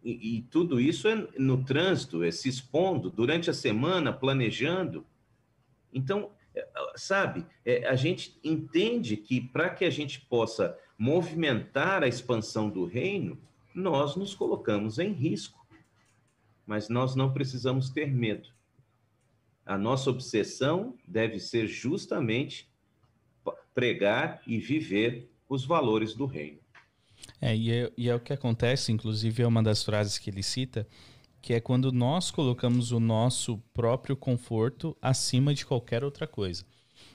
E, e, tudo isso é no trânsito, é se expondo durante a semana, planejando. Então, é, sabe, é, a gente entende que para que a gente possa movimentar a expansão do reino, nós nos colocamos em risco. Mas nós não precisamos ter medo a nossa obsessão deve ser justamente pregar e viver os valores do reino. É e, é, e é o que acontece, inclusive é uma das frases que ele cita, que é quando nós colocamos o nosso próprio conforto acima de qualquer outra coisa.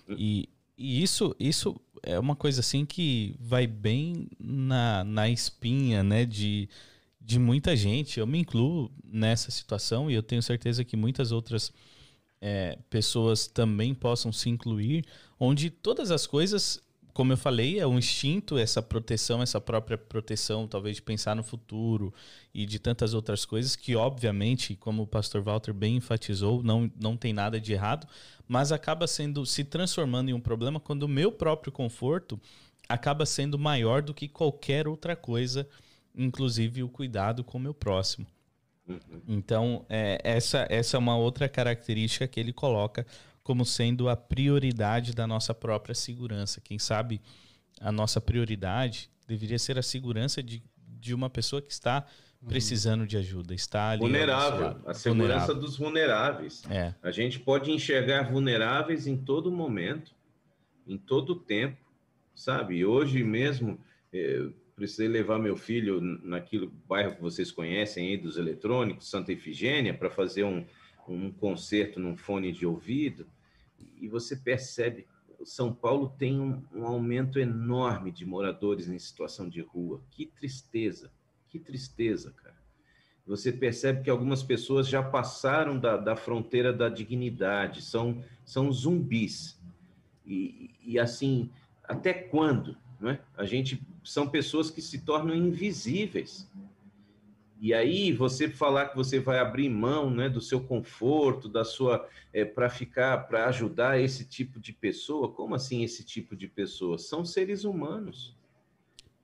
E, e isso, isso é uma coisa assim que vai bem na, na espinha, né, de, de muita gente. Eu me incluo nessa situação e eu tenho certeza que muitas outras é, pessoas também possam se incluir, onde todas as coisas como eu falei, é um instinto, essa proteção, essa própria proteção, talvez de pensar no futuro e de tantas outras coisas que, obviamente, como o pastor Walter bem enfatizou, não, não tem nada de errado, mas acaba sendo se transformando em um problema quando o meu próprio conforto acaba sendo maior do que qualquer outra coisa, inclusive o cuidado com o meu próximo. Uhum. Então, é, essa, essa é uma outra característica que ele coloca como sendo a prioridade da nossa própria segurança. Quem sabe a nossa prioridade deveria ser a segurança de, de uma pessoa que está uhum. precisando de ajuda, está ali vulnerável, a segurança vulnerável. dos vulneráveis. É. A gente pode enxergar vulneráveis em todo momento, em todo tempo, sabe? Hoje mesmo eu precisei levar meu filho naquilo bairro que vocês conhecem aí dos eletrônicos, Santa Efigênia, para fazer um, um concerto num fone de ouvido, e você percebe, São Paulo tem um, um aumento enorme de moradores em situação de rua. Que tristeza, que tristeza, cara. Você percebe que algumas pessoas já passaram da, da fronteira da dignidade, são, são zumbis. E, e assim, até quando? Não é? A gente são pessoas que se tornam invisíveis. E aí você falar que você vai abrir mão, né, do seu conforto, da sua é, para ficar, para ajudar esse tipo de pessoa, como assim esse tipo de pessoa? São seres humanos.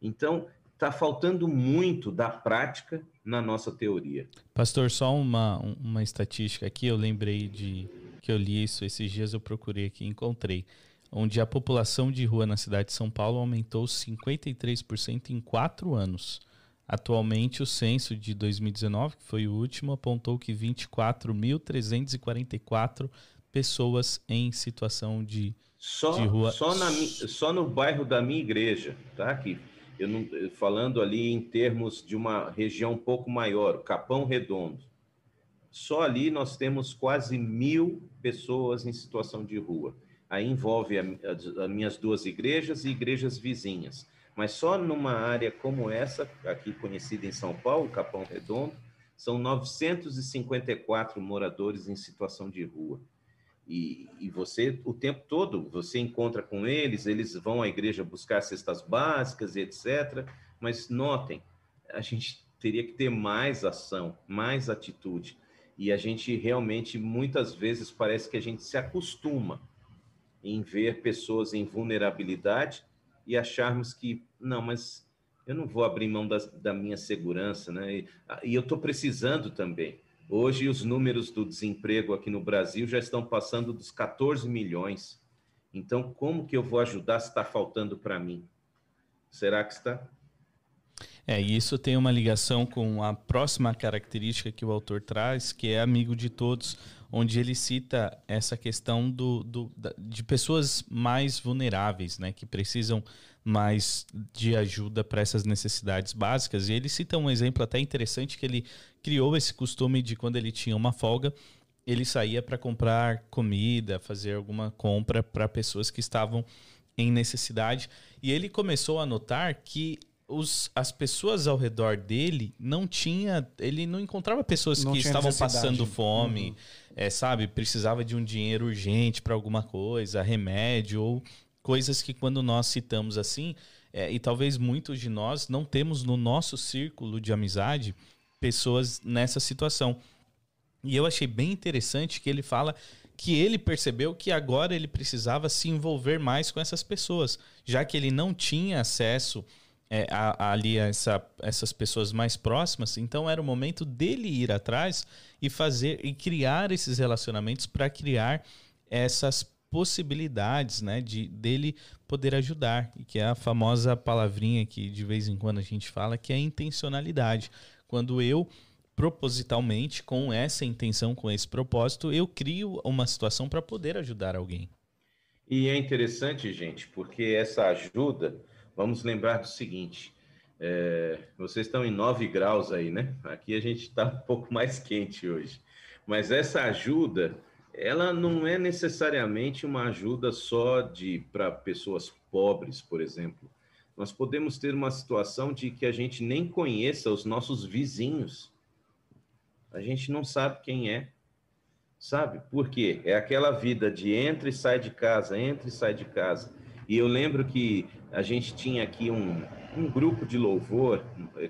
Então está faltando muito da prática na nossa teoria. Pastor, só uma, uma estatística aqui, eu lembrei de que eu li isso esses dias, eu procurei aqui, encontrei, onde a população de rua na cidade de São Paulo aumentou 53% em quatro anos. Atualmente, o censo de 2019, que foi o último, apontou que 24.344 pessoas em situação de, só, de rua. Só, na, só no bairro da minha igreja, tá? Que eu não, falando ali em termos de uma região um pouco maior, Capão Redondo. Só ali nós temos quase mil pessoas em situação de rua. Aí envolve as minhas duas igrejas e igrejas vizinhas. Mas só numa área como essa, aqui conhecida em São Paulo, Capão Redondo, são 954 moradores em situação de rua. E, e, você, o tempo todo, você encontra com eles, eles vão à igreja buscar cestas básicas e etc. Mas notem, a gente teria que ter mais ação, mais atitude. E a gente realmente, muitas vezes, parece que a gente se acostuma em ver pessoas em vulnerabilidade e acharmos que, não, mas eu não vou abrir mão das, da minha segurança, né? E, e eu estou precisando também. Hoje, os números do desemprego aqui no Brasil já estão passando dos 14 milhões. Então, como que eu vou ajudar se está faltando para mim? Será que está? É, e isso tem uma ligação com a próxima característica que o autor traz, que é amigo de todos, onde ele cita essa questão do, do, de pessoas mais vulneráveis, né, que precisam mais de ajuda para essas necessidades básicas. E ele cita um exemplo até interessante que ele criou esse costume de quando ele tinha uma folga, ele saía para comprar comida, fazer alguma compra para pessoas que estavam em necessidade. E ele começou a notar que os, as pessoas ao redor dele não tinha. Ele não encontrava pessoas não que estavam passando fome, uhum. é, sabe? Precisava de um dinheiro urgente para alguma coisa, remédio ou coisas que quando nós citamos assim, é, e talvez muitos de nós não temos no nosso círculo de amizade pessoas nessa situação. E eu achei bem interessante que ele fala que ele percebeu que agora ele precisava se envolver mais com essas pessoas, já que ele não tinha acesso é, a, a, ali essa, essas pessoas mais próximas, então era o momento dele ir atrás e fazer e criar esses relacionamentos para criar essas possibilidades, né, de dele poder ajudar, e que é a famosa palavrinha que de vez em quando a gente fala, que é intencionalidade. Quando eu propositalmente, com essa intenção, com esse propósito, eu crio uma situação para poder ajudar alguém. E é interessante, gente, porque essa ajuda vamos lembrar do seguinte: é, vocês estão em 9 graus aí, né? Aqui a gente está um pouco mais quente hoje. Mas essa ajuda, ela não é necessariamente uma ajuda só de para pessoas pobres, por exemplo. Nós podemos ter uma situação de que a gente nem conheça os nossos vizinhos. A gente não sabe quem é. Sabe? Por quê? É aquela vida de entra e sai de casa, entra e sai de casa E eu lembro que a gente tinha aqui um, um grupo de louvor,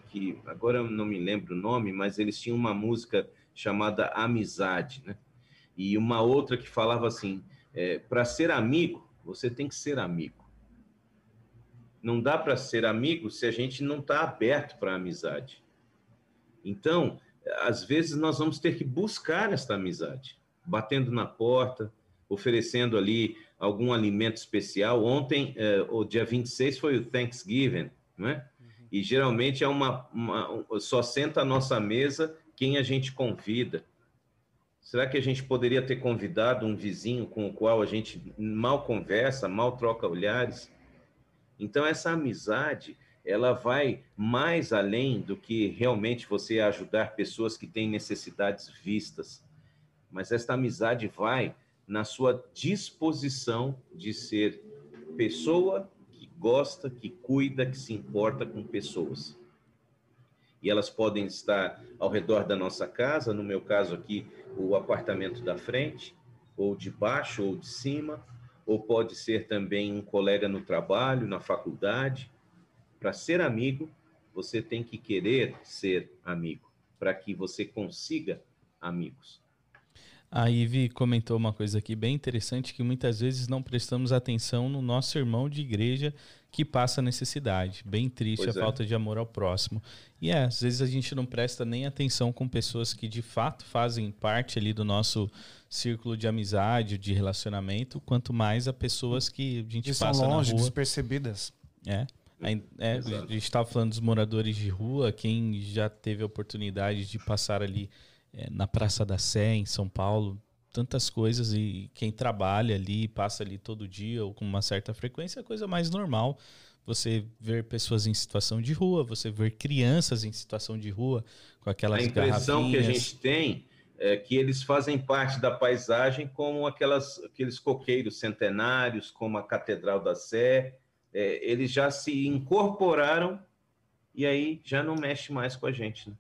que agora eu não me lembro o nome, mas eles tinham uma música chamada Amizade, né? E uma outra que falava assim: é, para ser amigo, você tem que ser amigo. Não dá para ser amigo se a gente não está aberto para amizade. Então, às vezes nós vamos ter que buscar esta amizade, batendo na porta, oferecendo ali algum alimento especial. Ontem, eh, o dia 26 foi o Thanksgiving, né? Uhum. E geralmente é uma, uma, só senta à nossa mesa quem a gente convida. Será que a gente poderia ter convidado um vizinho com o qual a gente mal conversa, mal troca olhares? Então essa amizade, ela vai mais além do que realmente você ajudar pessoas que têm necessidades vistas. Mas esta amizade vai na sua disposição de ser pessoa que gosta, que cuida, que se importa com pessoas. E elas podem estar ao redor da nossa casa, no meu caso aqui, o apartamento da frente, ou de baixo ou de cima, ou pode ser também um colega no trabalho, na faculdade. Para ser amigo, você tem que querer ser amigo, para que você consiga amigos. A Ive comentou uma coisa aqui bem interessante que muitas vezes não prestamos atenção no nosso irmão de igreja que passa necessidade. Bem triste pois a é. falta de amor ao próximo. E é, às vezes a gente não presta nem atenção com pessoas que de fato fazem parte ali do nosso círculo de amizade, de relacionamento, quanto mais a pessoas que a gente e passa são longe, na rua. despercebidas. É. É, a gente estava falando dos moradores de rua, quem já teve a oportunidade de passar ali é, na Praça da Sé, em São Paulo, tantas coisas e quem trabalha ali, passa ali todo dia ou com uma certa frequência, é a coisa mais normal. Você ver pessoas em situação de rua, você ver crianças em situação de rua com aquelas A impressão que a gente tem é que eles fazem parte da paisagem como aquelas, aqueles coqueiros centenários, como a Catedral da Sé. É, eles já se incorporaram e aí já não mexe mais com a gente. Né?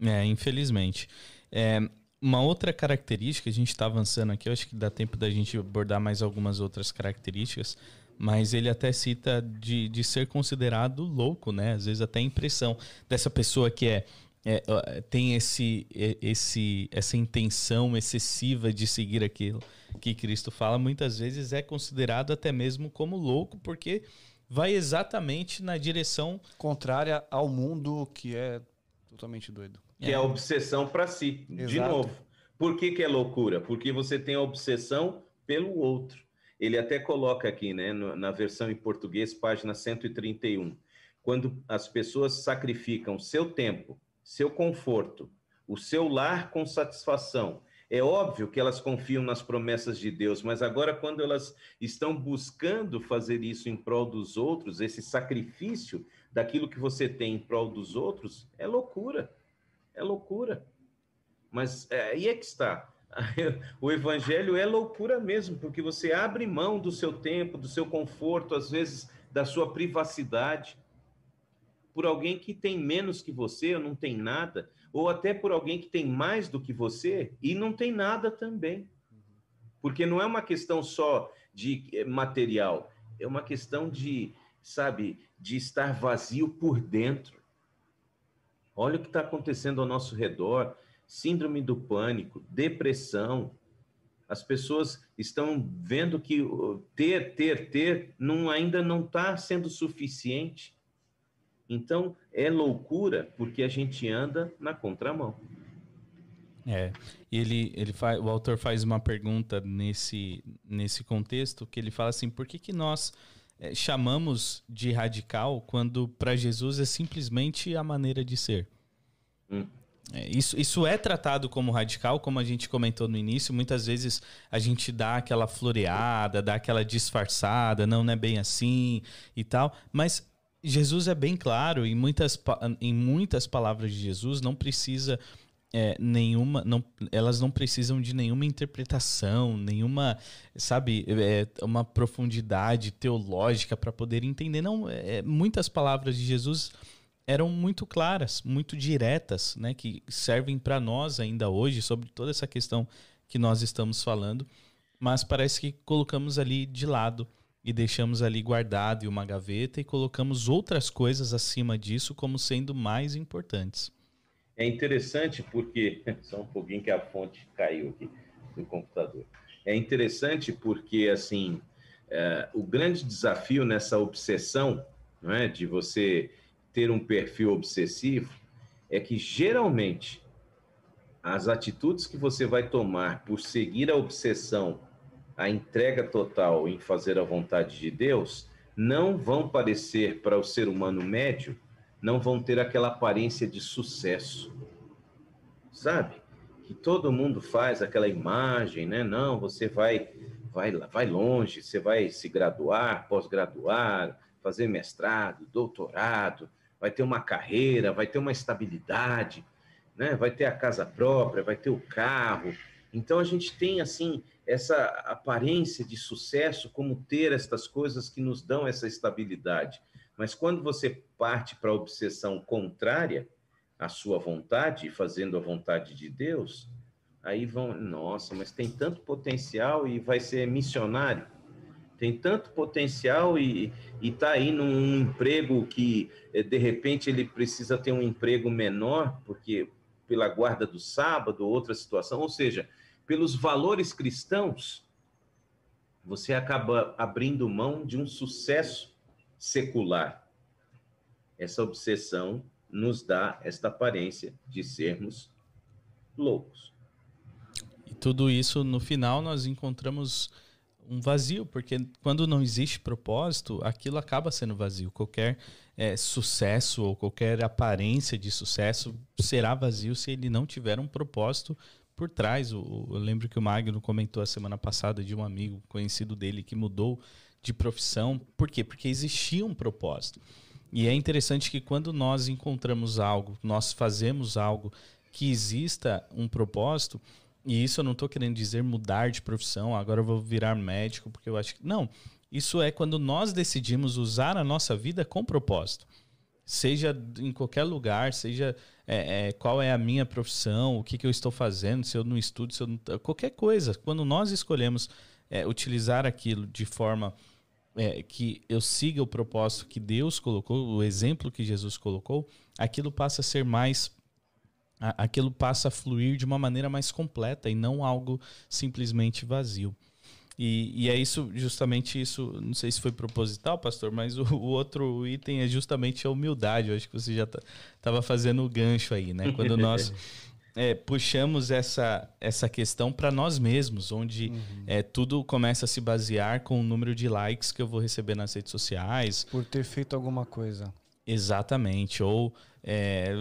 É, infelizmente. É, uma outra característica, a gente está avançando aqui, eu acho que dá tempo da gente abordar mais algumas outras características, mas ele até cita de, de ser considerado louco, né? Às vezes até a impressão dessa pessoa que é, é, tem esse, esse, essa intenção excessiva de seguir aquilo que Cristo fala, muitas vezes é considerado até mesmo como louco, porque vai exatamente na direção contrária ao mundo que é totalmente doido que é, a obsessão para si. Exato. De novo. Por que, que é loucura? Porque você tem a obsessão pelo outro. Ele até coloca aqui, né, na versão em português, página 131. Quando as pessoas sacrificam seu tempo, seu conforto, o seu lar com satisfação, é óbvio que elas confiam nas promessas de Deus, mas agora, quando elas estão buscando fazer isso em prol dos outros, esse sacrifício daquilo que você tem em prol dos outros, é loucura. É loucura. Mas é, aí é que está. <laughs> O evangelho é loucura mesmo, porque você abre mão do seu tempo, do seu conforto, às vezes da sua privacidade, por alguém que tem menos que você, ou não tem nada, ou até por alguém que tem mais do que você e não tem nada também. Porque não é uma questão só de eh, material, é uma questão de, sabe, de estar vazio por dentro. Olha o que está acontecendo ao nosso redor: síndrome do pânico, depressão. As pessoas estão vendo que ter, ter, ter não, ainda não está sendo suficiente. Então, é loucura porque a gente anda na contramão. É, ele, ele faz, o autor faz uma pergunta nesse, nesse contexto que ele fala assim, por que, que nós é, chamamos de radical quando para Jesus é simplesmente a maneira de ser. Hum. É, isso, isso é tratado como radical, como a gente comentou no início. Muitas vezes a gente dá aquela floreada, dá aquela disfarçada, não, não é bem assim e tal. Mas Jesus é bem claro, em muitas, em muitas palavras de Jesus não precisa é, nenhuma, não, elas não precisam de nenhuma interpretação, nenhuma, sabe, é, uma profundidade teológica para poder entender. Não, é, muitas palavras de Jesus eram muito claras, muito diretas, né, que servem para nós ainda hoje sobre toda essa questão que nós estamos falando, mas parece que colocamos ali de lado e deixamos ali guardado em uma gaveta e colocamos outras coisas acima disso como sendo mais importantes. É interessante porque <laughs> só um pouquinho que a fonte caiu aqui do computador. É interessante porque assim é, o grande desafio nessa obsessão, não é, de você ter um perfil obsessivo, é que geralmente as atitudes que você vai tomar por seguir a obsessão a entrega total em fazer a vontade de Deus, não vão parecer para o ser humano médio, não vão ter aquela aparência de sucesso. Sabe? Que todo mundo faz aquela imagem, né? Não, você vai vai vai longe, você vai se graduar, pós-graduar, fazer mestrado, doutorado, vai ter uma carreira, vai ter uma estabilidade, né? Vai ter a casa própria, vai ter o carro. Então a gente tem assim essa aparência de sucesso, como ter estas coisas que nos dão essa estabilidade. Mas quando você parte para a obsessão contrária à sua vontade, fazendo a vontade de Deus, aí vão, nossa, mas tem tanto potencial e vai ser missionário. Tem tanto potencial e está aí num emprego que, eh, de repente, ele precisa ter um emprego menor, porque pela guarda do sábado, outra situação, ou seja, pelos valores cristãos, você acaba abrindo mão de um sucesso secular. Essa obsessão nos dá esta aparência de sermos loucos. E tudo isso, no final, nós encontramos um vazio, porque quando não existe propósito, aquilo acaba sendo vazio. Qualquer é, sucesso ou qualquer aparência de sucesso será vazio se ele não tiver um propósito por trás. eu lembro que o Magno comentou a semana passada de um amigo conhecido dele que mudou de profissão. Por quê? Porque existia um propósito. E é interessante que quando nós encontramos algo, nós fazemos algo que exista um propósito, e isso eu não estou querendo dizer mudar de profissão, agora eu vou virar médico, porque eu acho que. Não. Isso é quando nós decidimos usar a nossa vida com propósito seja em qualquer lugar, seja é, é, qual é a minha profissão, o que, que eu estou fazendo, se eu não estudo, se eu não, qualquer coisa. Quando nós escolhemos é, utilizar aquilo de forma é, que eu siga o propósito que Deus colocou, o exemplo que Jesus colocou, aquilo passa a ser mais aquilo passa a fluir de uma maneira mais completa e não algo simplesmente vazio. E, e, é isso, justamente isso, não sei se foi proposital, pastor, mas o, o outro item é justamente a humildade. Eu acho que você já estava tá, fazendo o gancho aí, né? Quando nós <laughs> é, puxamos essa, essa questão para nós mesmos, onde uhum. é, tudo começa a se basear com o número de likes que eu vou receber nas redes sociais. Por ter feito alguma coisa. Exatamente. Ou é,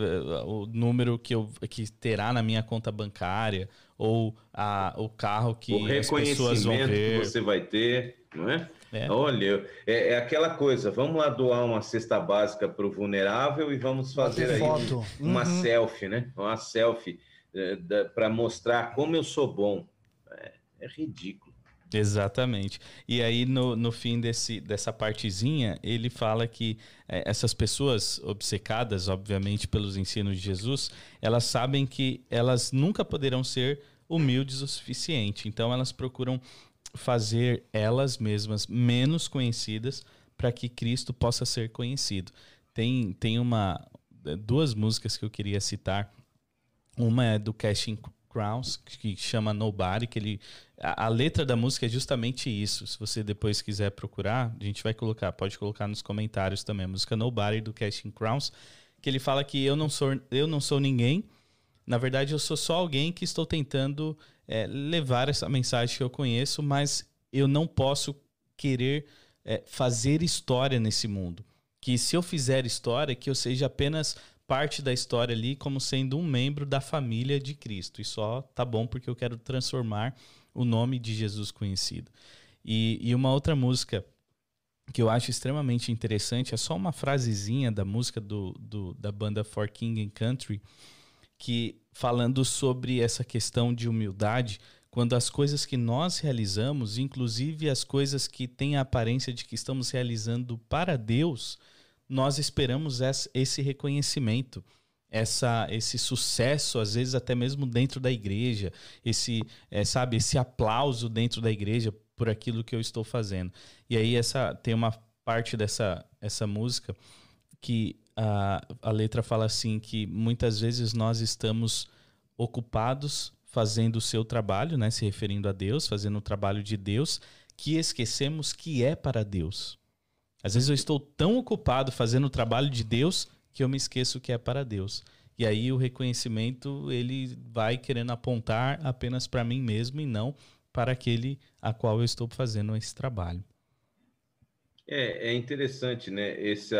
o número que, eu, que terá na minha conta bancária, ou a, o carro que o as pessoas vão ver. que você vai ter, não é? É. Olha, é, é, aquela coisa, vamos lá doar uma cesta básica para o vulnerável e vamos fazer aí um, uma uhum. selfie, né? Uma selfie é, para mostrar como eu sou bom. É, é ridículo. Exatamente. E aí, no, no fim desse, dessa partezinha, ele fala que é, essas pessoas obcecadas, obviamente, pelos ensinos de Jesus, elas sabem que elas nunca poderão ser humildes o suficiente. Então, elas procuram fazer elas mesmas menos conhecidas para que Cristo possa ser conhecido. Tem, tem uma duas músicas que eu queria citar. Uma é do Casting Crowns, que chama Nobody, que ele a, a, letra da música é justamente isso. Se você depois quiser procurar, a gente vai colocar, pode colocar nos comentários também, a música Nobody do Casting Crowns, que ele fala que eu não sou eu não sou ninguém. Na verdade, eu sou só alguém que estou tentando é, levar essa mensagem que eu conheço, mas eu não posso querer é, fazer história nesse mundo. Que se eu fizer história, que eu seja apenas parte da história ali como sendo um membro da família de Cristo. E só tá bom porque eu quero transformar o nome de Jesus conhecido. E, e uma outra música que eu acho extremamente interessante é só uma frasezinha da música do, do, da banda For King and Country, que falando sobre essa questão de humildade, quando as coisas que nós realizamos, inclusive as coisas que têm a aparência de que estamos realizando para Deus, nós esperamos esse reconhecimento, essa, esse sucesso, às vezes até mesmo dentro da igreja, esse, é, sabe, esse aplauso dentro da igreja. por aquilo que eu estou fazendo. E aí essa tem uma parte dessa essa música que a, a letra fala assim que muitas vezes nós estamos ocupados fazendo o seu trabalho, né, se referindo a Deus, fazendo o trabalho de Deus, que esquecemos que é para Deus. Às vezes eu estou tão ocupado fazendo o trabalho de Deus que eu me esqueço que é para Deus. E aí o reconhecimento ele vai querendo apontar apenas para mim mesmo e não para aquele a qual eu estou fazendo esse trabalho. É, é interessante, né, esse,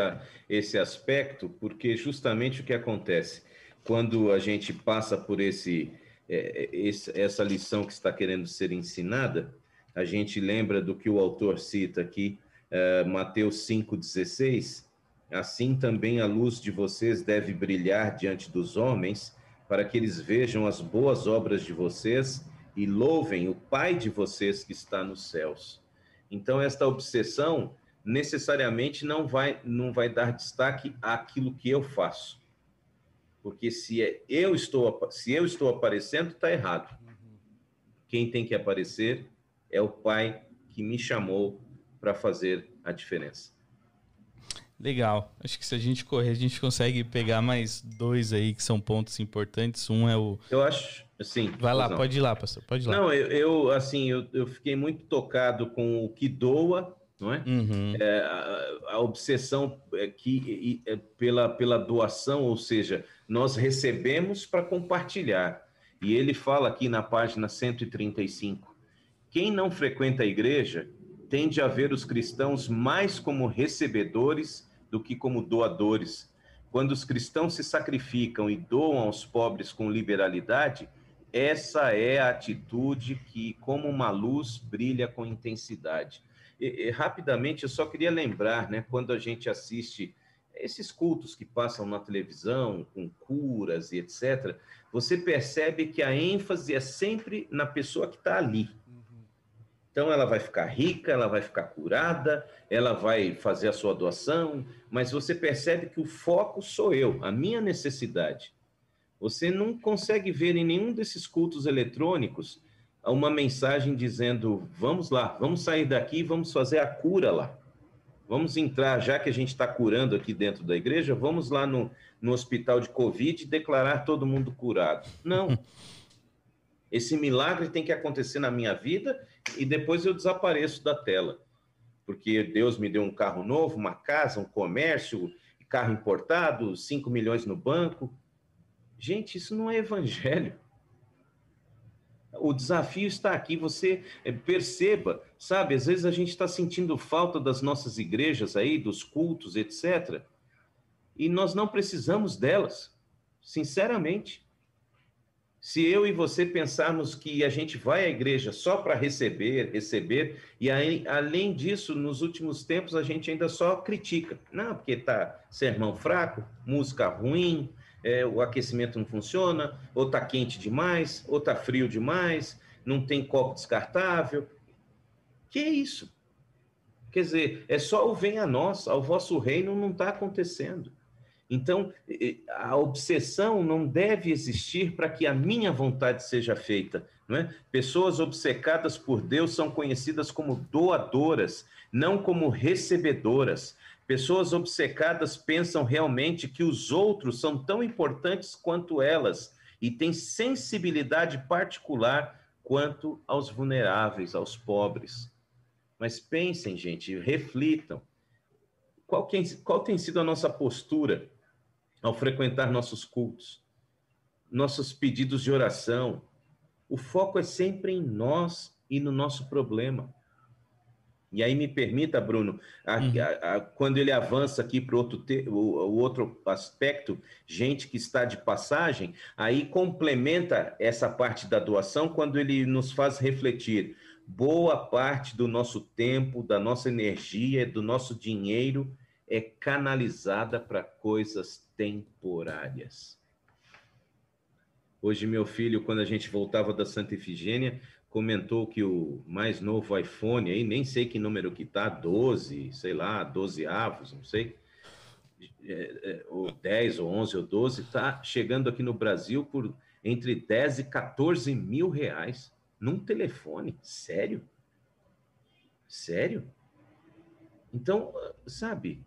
esse aspecto, porque justamente o que acontece quando a gente passa por esse, é, esse essa lição que está querendo ser ensinada, a gente lembra do que o autor cita aqui, é, Mateus 5,16, assim também a luz de vocês deve brilhar diante dos homens, para que eles vejam as boas obras de vocês e louvem o Pai de vocês que está nos céus. Então, esta obsessão necessariamente não vai, não vai dar destaque àquilo que eu faço. Porque se é, eu estou, se eu estou aparecendo, está errado. Quem tem que aparecer é o Pai que me chamou para fazer a diferença. Legal. Acho que se a gente correr, a gente consegue pegar mais dois aí que são pontos importantes. Um é o. Eu acho, assim. Vai lá, não. pode ir lá, pastor. Pode ir lá. Não, eu, eu assim, eu, eu fiquei muito tocado com o que doa não é? Uhum. é a, a, obsessão é que é pela, pela doação, ou seja, nós recebemos para compartilhar. E ele fala aqui na página 135: quem não frequenta a igreja tende a ver os cristãos mais como recebedores do que como doadores. Quando os cristãos se sacrificam e doam aos pobres com liberalidade, essa é a atitude que, como uma luz, brilha com intensidade. E, e, rapidamente, eu só queria lembrar, né, quando a gente assiste esses cultos que passam na televisão, com curas e etc., você percebe que a ênfase é sempre na pessoa que está ali. Então, ela vai ficar rica, ela vai ficar curada, ela vai fazer a sua doação, mas você percebe que o foco sou eu, a minha necessidade. Você não consegue ver em nenhum desses cultos eletrônicos uma mensagem dizendo: vamos lá, vamos sair daqui, vamos fazer a cura lá. Vamos entrar, já que a gente está curando aqui dentro da igreja, vamos lá no, no hospital de Covid e declarar todo mundo curado. Não. <laughs> Esse milagre tem que acontecer na minha vida e depois eu desapareço da tela. Porque Deus me deu um carro novo, uma casa, um comércio, carro importado, 5 milhões no banco. Gente, isso não é evangelho. O desafio está aqui, você eh, perceba, sabe? Às vezes a gente está sentindo falta das nossas igrejas aí, dos cultos, etc. E nós não precisamos delas, sinceramente. Se eu e você pensarmos que a gente vai à igreja só para receber, receber, e aí, além disso, nos últimos tempos a gente ainda só critica. Não, porque tá sermão fraco, música ruim, é, o aquecimento não funciona, ou está quente demais, ou está frio demais, não tem copo descartável. Que é isso? Quer dizer, é só o vem a nós, ao vosso reino não está acontecendo. Então, a obsessão não deve existir para que a minha vontade seja feita. Não é? Pessoas obcecadas por Deus são conhecidas como doadoras, não como recebedoras. Pessoas obcecadas pensam realmente que os outros são tão importantes quanto elas e têm sensibilidade particular quanto aos vulneráveis, aos pobres. Mas pensem, gente, reflitam. Qual, que, qual tem sido a nossa postura ao frequentar nossos cultos, nossos pedidos de oração? O foco é sempre em nós e no nosso problema. E aí me permita, Bruno, a, uhum. a, a, quando ele avança aqui para outro o, o, outro aspecto, gente que está de passagem, aí complementa essa parte da doação quando ele nos faz refletir. Boa parte do nosso tempo, da nossa energia, do nosso dinheiro é canalizada para coisas temporárias. Hoje, meu filho, quando a gente voltava da Santa Efigênia, comentou que o mais novo iPhone, aí nem sei que número que tá, 12, sei lá, 12 avos, não sei, é, é, ou 10, ou 11, ou 12, tá chegando aqui no Brasil por entre 10 e 14 mil reais num telefone. Sério? Sério? Então, sabe?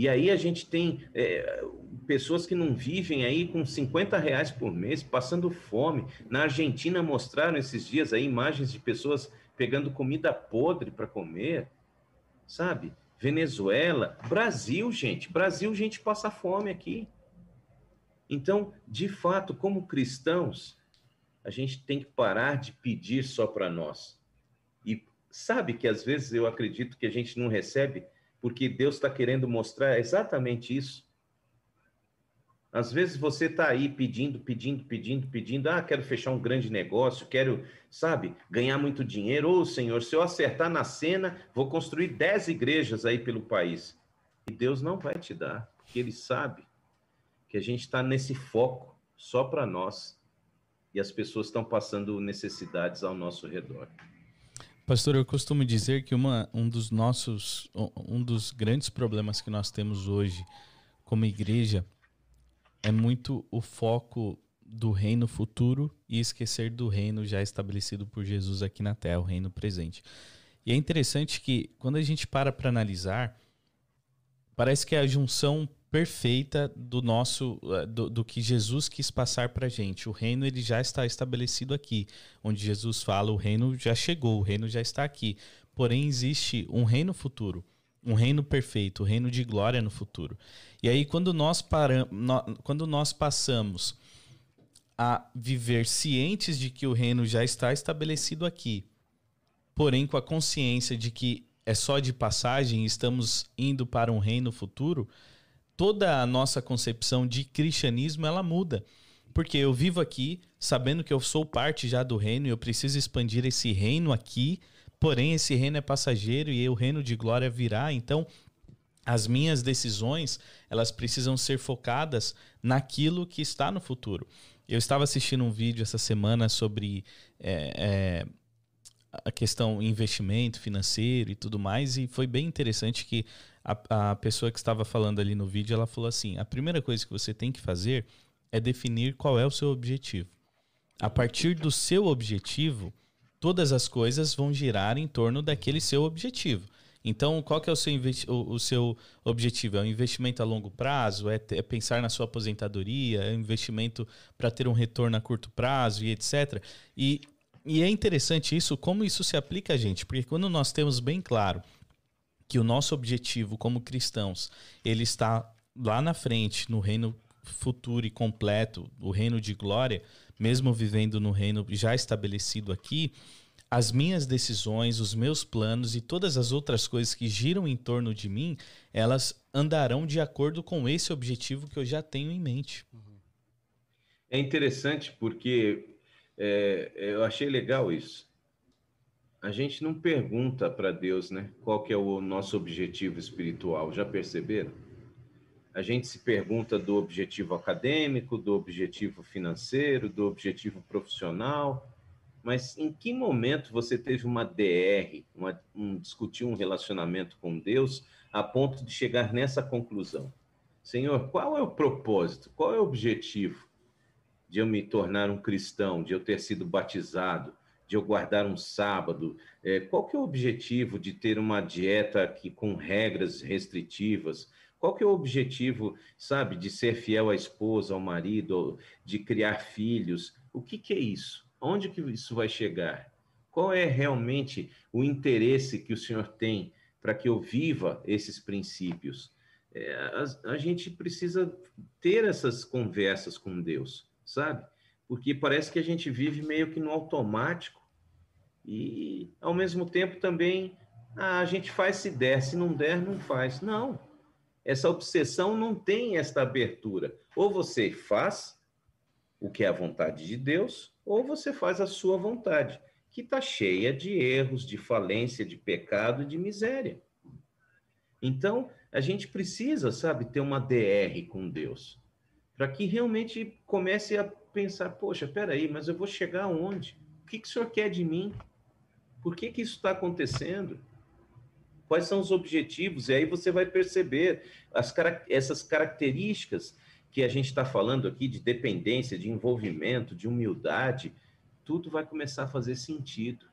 E aí a gente tem é, pessoas que não vivem aí com 50 reais por mês, passando fome. Na Argentina mostraram esses dias aí imagens de pessoas pegando comida podre para comer, sabe? Venezuela, Brasil, gente. Brasil, gente passa fome aqui. Então, de fato, como cristãos, a gente tem que parar de pedir só para nós. E sabe que às vezes eu acredito que a gente não recebe porque Deus está querendo mostrar exatamente isso. Às vezes você está aí pedindo, pedindo, pedindo, pedindo, ah, quero fechar um grande negócio, quero, sabe, ganhar muito dinheiro. Ô, Senhor, se eu acertar na cena, vou construir dez igrejas aí pelo país. E Deus não vai te dar, porque Ele sabe que a gente está nesse foco só para nós e as pessoas estão passando necessidades ao nosso redor. Pastor, eu costumo dizer que uma, um dos nossos, um dos grandes problemas que nós temos hoje como igreja é muito o foco do reino futuro e esquecer do reino já estabelecido por Jesus aqui na terra, o reino presente. E é interessante que quando a gente para para analisar, parece que é a junção perfeita do nosso eh, do, do que Jesus quis passar para gente. O reino ele já está estabelecido aqui, onde Jesus fala o reino já chegou, o reino já está aqui. Porém existe um reino futuro, um reino perfeito, um reino de glória no futuro. E aí quando nós paramos, quando nós passamos a viver cientes de que o reino já está estabelecido aqui, porém com a consciência de que é só de passagem, estamos indo para um reino futuro, toda a nossa concepção de cristianismo ela muda. Porque eu vivo aqui sabendo que eu sou parte já do reino e eu preciso expandir esse reino aqui, porém esse reino é passageiro e o reino de glória virá. Então, as minhas decisões, elas precisam ser focadas naquilo que está no futuro. Eu estava assistindo um vídeo essa semana sobre é, é, a questão investimento financeiro e tudo mais, e foi bem interessante que a, a pessoa que estava falando ali no vídeo, ela falou assim: a primeira coisa que você tem que fazer é definir qual é o seu objetivo. A partir do seu objetivo, todas as coisas vão girar em torno daquele seu objetivo. Então, qual que é o seu, o, o seu objetivo? É um investimento a longo prazo? É, é pensar na sua aposentadoria? É um investimento para ter um retorno a curto prazo e etc. E, e é interessante isso, como isso se aplica a gente, porque quando nós temos bem claro que o nosso objetivo como cristãos, ele está lá na frente, no reino futuro e completo, o reino de glória, mesmo vivendo no reino já estabelecido aqui, as minhas decisões, os meus planos e todas as outras coisas que giram em torno de mim, elas andarão de acordo com esse objetivo que eu já tenho em mente. É interessante porque é, eu achei legal isso a gente não pergunta para Deus, né, qual que é o nosso objetivo espiritual. Já perceberam? A gente se pergunta do objetivo acadêmico, do objetivo financeiro, do objetivo profissional, mas em que momento você teve uma DR, uma, um, discutir um relacionamento com Deus a ponto de chegar nessa conclusão? Senhor, qual é o propósito? Qual é o objetivo de eu me tornar um cristão, de eu ter sido batizado, de eu guardar um sábado? É, qual que é o objetivo de ter uma dieta que, com regras restritivas? Qual que é o objetivo, sabe, de ser fiel à esposa, ao marido, de criar filhos? O que, que é isso? Onde que isso vai chegar? Qual é realmente o interesse que o Senhor tem para que eu viva esses princípios? É, a, a gente precisa ter essas conversas com Deus, sabe? Porque parece que a gente vive meio que no automático e, ao mesmo tempo, também ah, a gente faz se der, se não der, não faz. Não. Essa obsessão não tem esta abertura. Ou você faz o que é a vontade de Deus, ou você faz a sua vontade, que está cheia de erros, de falência, de pecado de miséria. Então, a gente precisa, sabe, ter uma DR com Deus, para que realmente comece a pensar: poxa, peraí, mas eu vou chegar aonde? O que, que o senhor quer de mim? Por que, que isso está acontecendo? Quais são os objetivos? E aí você vai perceber as, essas características que a gente está falando aqui de dependência, de envolvimento, de humildade, tudo vai começar a fazer sentido.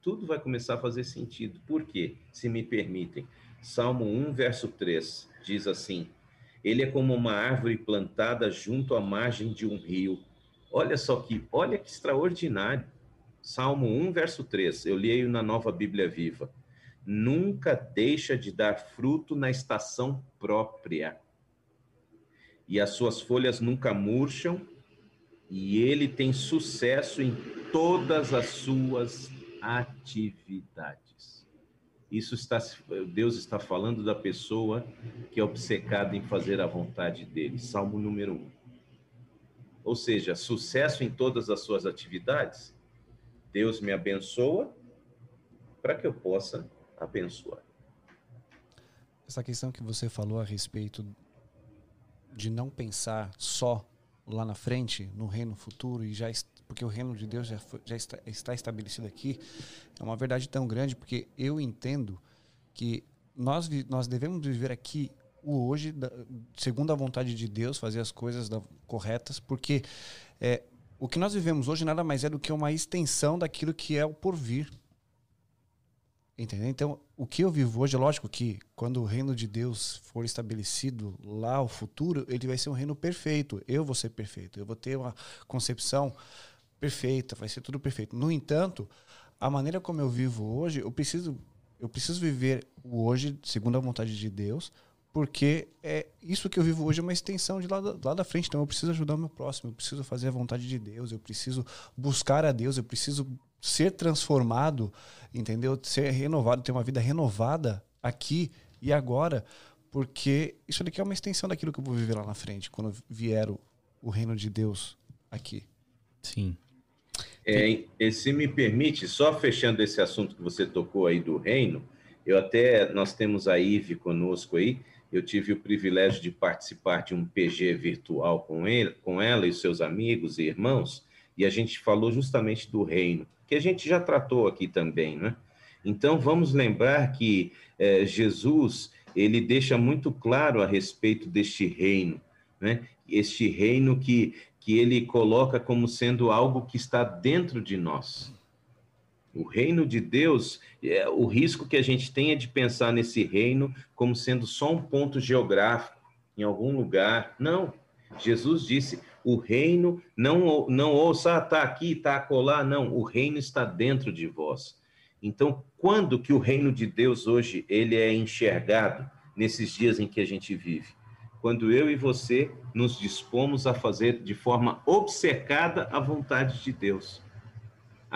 tudo vai começar a fazer sentido. Por quê? Se me permitem. Salmo 1, verso 3 diz assim: Ele é como uma árvore plantada junto à margem de um rio. Olha só que, olha que extraordinário. Salmo 1, verso 3. Eu leio na Nova Bíblia Viva. Nunca deixa de dar fruto na estação própria. E as suas folhas nunca murcham, e ele tem sucesso em todas as suas atividades. Isso está Deus está falando da pessoa que é obcecada em fazer a vontade dele. Salmo número 1. Ou seja, sucesso em todas as suas atividades. Deus me abençoa para que eu possa abençoar. Essa questão que você falou a respeito de não pensar só lá na frente, no reino futuro, e já porque o reino de Deus já, já está, está, estabelecido aqui, é uma verdade tão grande, porque eu entendo que nós, nós devemos viver aqui o hoje, segundo a vontade de Deus, fazer as coisas da, corretas, porque é, o que nós vivemos hoje nada mais é do que uma extensão daquilo que é o porvir. Entendeu? Então, o que eu vivo hoje, é lógico que quando o reino de Deus for estabelecido lá, o futuro, ele vai ser um reino perfeito. Eu vou ser perfeito. Eu vou ter uma concepção perfeita, vai ser tudo perfeito. No entanto, a maneira como eu vivo hoje, eu preciso eu preciso viver o hoje segundo a vontade de Deus, porque é isso que eu vivo hoje é uma extensão de lá, lá da frente. Então eu preciso ajudar o meu próximo, eu preciso fazer a vontade de Deus, eu preciso buscar a Deus, eu preciso ser transformado, entendeu? Ser renovado, ter uma vida renovada aqui e agora, porque isso daqui é uma extensão daquilo que eu vou viver lá na frente, quando vier o, o reino de Deus aqui. Sim. É, se me permite, só fechando esse assunto que você tocou aí do reino, eu até, nós temos a Ive conosco aí, eu tive o privilégio de participar de um PG virtual com, ele, com ela e seus amigos e irmãos, e a gente falou justamente do reino, que a gente já tratou aqui também, né? Então, vamos lembrar que é, Jesus, ele deixa muito claro a respeito deste reino, né? Este reino que que ele coloca como sendo algo que está dentro de nós. O reino de Deus, é, o risco que a gente tem é de pensar nesse reino como sendo só um ponto geográfico, em algum lugar. Não. Jesus disse: o reino não, não ouça, está aqui, está acolá. Não, o reino está dentro de vós. Então, quando que o reino de Deus hoje ele é enxergado nesses dias em que a gente vive? quando eu e você nos dispomos a fazer de forma obcecada a vontade de Deus.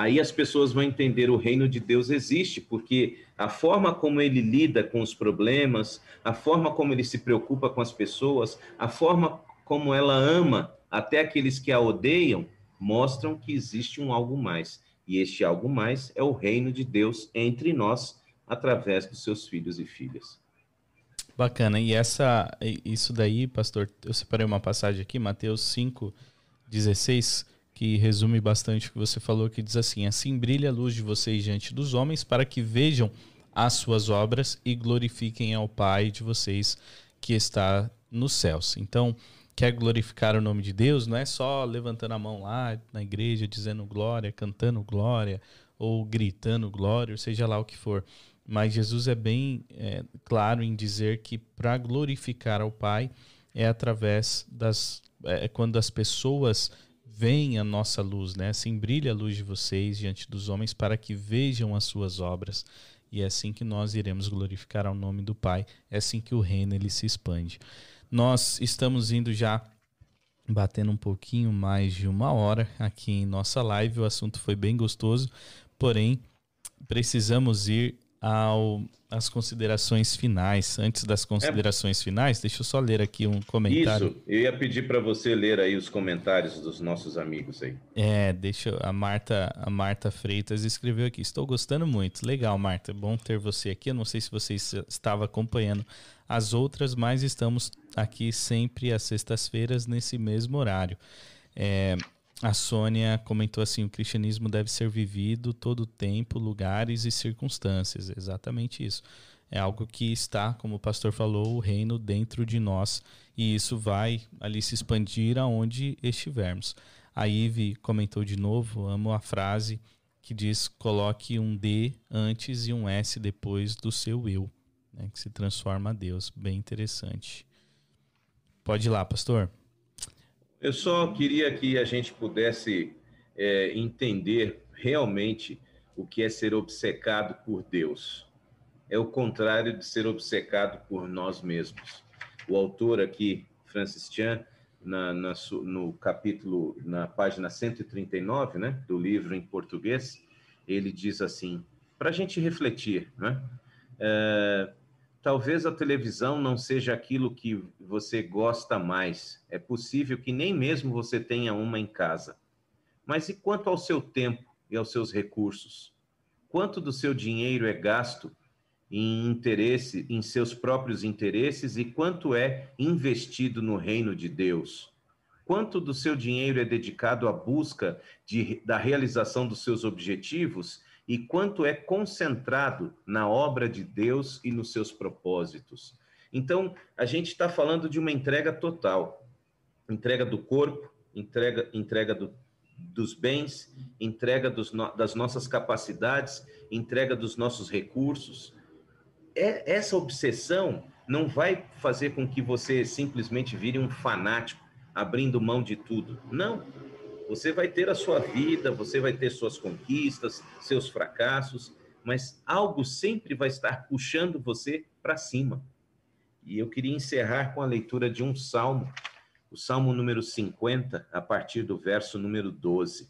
Aí as pessoas vão entender o reino de Deus existe, porque a forma como ele lida com os problemas, a forma como ele se preocupa com as pessoas, a forma como ela ama até aqueles que a odeiam, mostram que existe um algo mais. E este algo mais é o reino de Deus entre nós, através dos seus filhos e filhas. Bacana. E essa, isso daí, pastor, eu separei uma passagem aqui, Mateus 5, 16, que resume bastante o que você falou, que diz assim: Assim brilha a luz de vocês diante dos homens, para que vejam as suas obras e glorifiquem ao Pai de vocês que está nos céus. Então, quer glorificar o nome de Deus, não é só levantando a mão lá na igreja, dizendo glória, cantando glória, ou gritando glória, ou seja lá o que for mas Jesus é bem é, claro em dizer que para glorificar ao Pai é através das. É, quando as pessoas veem a nossa luz, né? Assim brilha a luz de vocês diante dos homens para que vejam as suas obras. E é assim que nós iremos glorificar ao nome do Pai. É assim que o reino ele se expande. Nós estamos indo já batendo um pouquinho mais de uma hora aqui em nossa live. O assunto foi bem gostoso, porém precisamos ir ao as considerações finais. Antes das considerações é. finais, deixa eu só ler aqui um comentário. Isso, eu ia pedir para você ler aí os comentários dos nossos amigos aí. É, deixa a Marta, a Marta Freitas escreveu aqui. Estou gostando muito. Legal, Marta. Bom ter você aqui. Eu não sei se você estava acompanhando as outras, mas estamos aqui sempre às sextas-feiras nesse mesmo horário. É, a Sônia comentou assim: o cristianismo deve ser vivido todo tempo, lugares e circunstâncias. Exatamente isso. É algo que está, como o pastor falou, o reino dentro de nós e isso vai ali se expandir aonde estivermos. A Ive comentou de novo: amo a frase que diz coloque um D antes e um S depois do seu eu, né, que se transforma a Deus. Bem interessante. Pode ir lá, pastor. Eu só queria que a gente pudesse é, entender realmente o que é ser obcecado por Deus. É o contrário de ser obcecado por nós mesmos. O autor aqui, Francis Chan, na, na, no capítulo, na página 139, né, do livro em português, ele diz assim, para a gente refletir, né? É, Talvez a televisão não seja aquilo que você gosta mais. É possível que nem mesmo você tenha uma em casa. Mas e quanto ao seu tempo e aos seus recursos? Quanto do seu dinheiro é gasto em interesse, em seus próprios interesses e quanto é investido no reino de Deus? Quanto do seu dinheiro é dedicado à busca de, da realização dos seus objetivos e quanto é concentrado na obra de Deus e nos seus propósitos. Então, a gente está falando de uma entrega total entrega do corpo, entrega, entrega do, dos bens, entrega dos, das nossas capacidades, entrega dos nossos recursos. É, essa obsessão não vai fazer com que você simplesmente vire um fanático, abrindo mão de tudo. Não você vai ter a sua vida, você vai ter suas conquistas, seus fracassos, mas algo sempre vai estar puxando você para cima. E eu queria encerrar com a leitura de um salmo, o salmo número 50, a partir do verso número 12.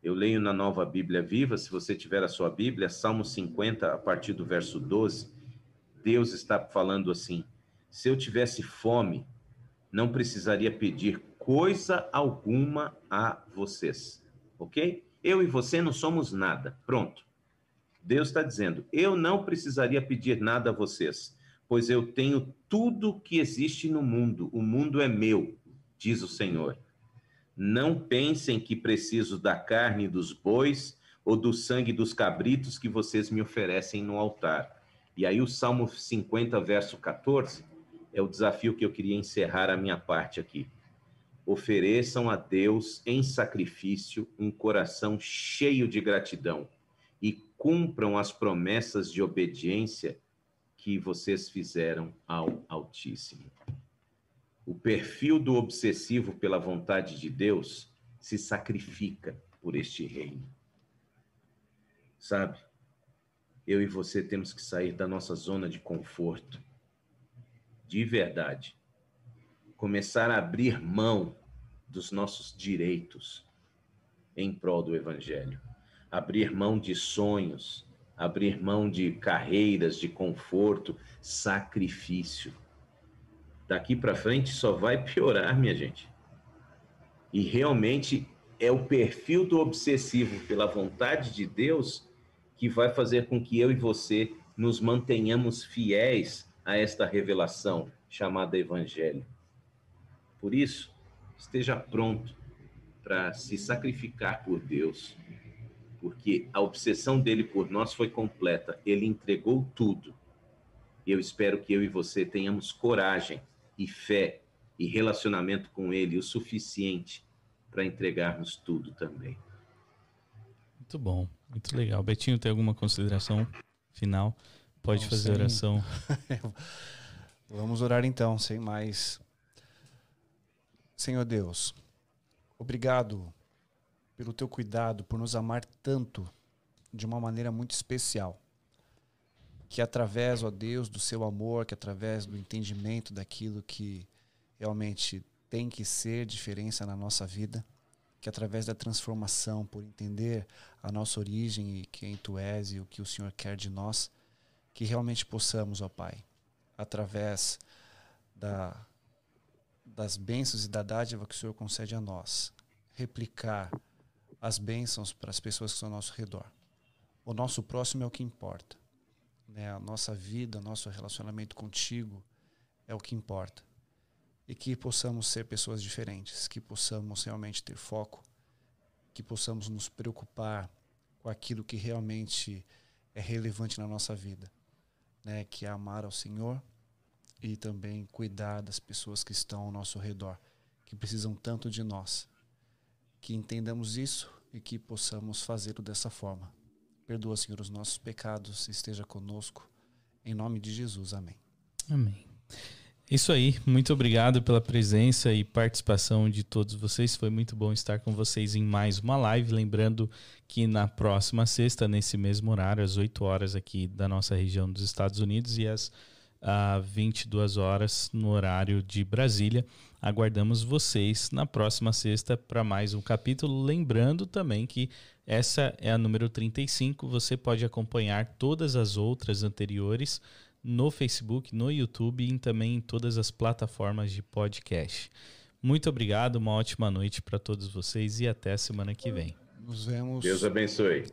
Eu leio na nova Bíblia Viva, se você tiver a sua Bíblia, Salmo 50, a partir do verso 12. Deus está falando assim: se eu tivesse fome, não precisaria pedir coisa alguma a vocês, ok? Eu e você não somos nada. Pronto. Deus está dizendo: eu não precisaria pedir nada a vocês, pois eu tenho tudo que existe no mundo. O mundo é meu, diz o Senhor. Não pensem que preciso da carne dos bois ou do sangue dos cabritos que vocês me oferecem no altar. E aí o Salmo 50, verso 14, é o desafio que eu queria encerrar a minha parte aqui ofereçam a Deus em sacrifício um coração cheio de gratidão e cumpram as promessas de obediência que vocês fizeram ao Altíssimo. O perfil do obsessivo pela vontade de Deus se sacrifica por este reino. Sabe? Eu e você temos que sair da nossa zona de conforto. De verdade começar a abrir mão dos nossos direitos em prol do Evangelho, abrir mão de sonhos, abrir mão de carreiras, de conforto, sacrifício. Daqui para frente só vai piorar, minha gente. E realmente é o perfil do obsessivo pela vontade de Deus que vai fazer com que eu e você nos mantenhamos fiéis a esta revelação chamada Evangelho. Por isso, esteja pronto para se sacrificar por Deus, porque a obsessão dele por nós foi completa. Ele entregou tudo. Eu espero que eu e você tenhamos coragem e fé e relacionamento com ele o suficiente para entregarmos tudo também. Muito bom, muito legal. Betinho, tem alguma consideração final? Pode Não, fazer sem... oração. <laughs> Vamos orar então, sem mais Senhor Deus, obrigado pelo teu cuidado, por nos amar tanto de uma maneira muito especial. Que através, ó Deus, do seu amor, que através do entendimento daquilo que realmente tem que ser diferença na nossa vida, que através da transformação, por entender a nossa origem e quem tu és e o que o Senhor quer de nós, que realmente possamos, ó Pai, através da das bênçãos e da dádiva que o Senhor concede a nós, replicar as bênçãos para as pessoas que estão ao nosso redor. O nosso próximo é o que importa. Né? A nossa vida, nosso relacionamento contigo é o que importa. E que possamos ser pessoas diferentes, que possamos realmente ter foco, que possamos nos preocupar com aquilo que realmente é relevante na nossa vida, né? que é amar ao Senhor e também cuidar das pessoas que estão ao nosso redor, que precisam tanto de nós. Que entendamos isso e que possamos fazê-lo dessa forma. Perdoa, Senhor, os nossos pecados, esteja conosco. Em nome de Jesus, amém. Amém. Isso aí, muito obrigado pela presença e participação de todos vocês. Foi muito bom estar com vocês em mais uma live. Lembrando que na próxima sexta, nesse mesmo horário, às 8 horas aqui da nossa região dos Estados Unidos e às uh, 22 horas no horário de Brasília, aguardamos vocês na próxima sexta para mais um capítulo. Lembrando também que essa é a número 35. Você pode acompanhar todas as outras anteriores no Facebook, no YouTube e também em todas as plataformas de podcast. Muito obrigado, uma ótima noite para todos vocês e até a semana que vem. Nos vemos. Deus abençoe.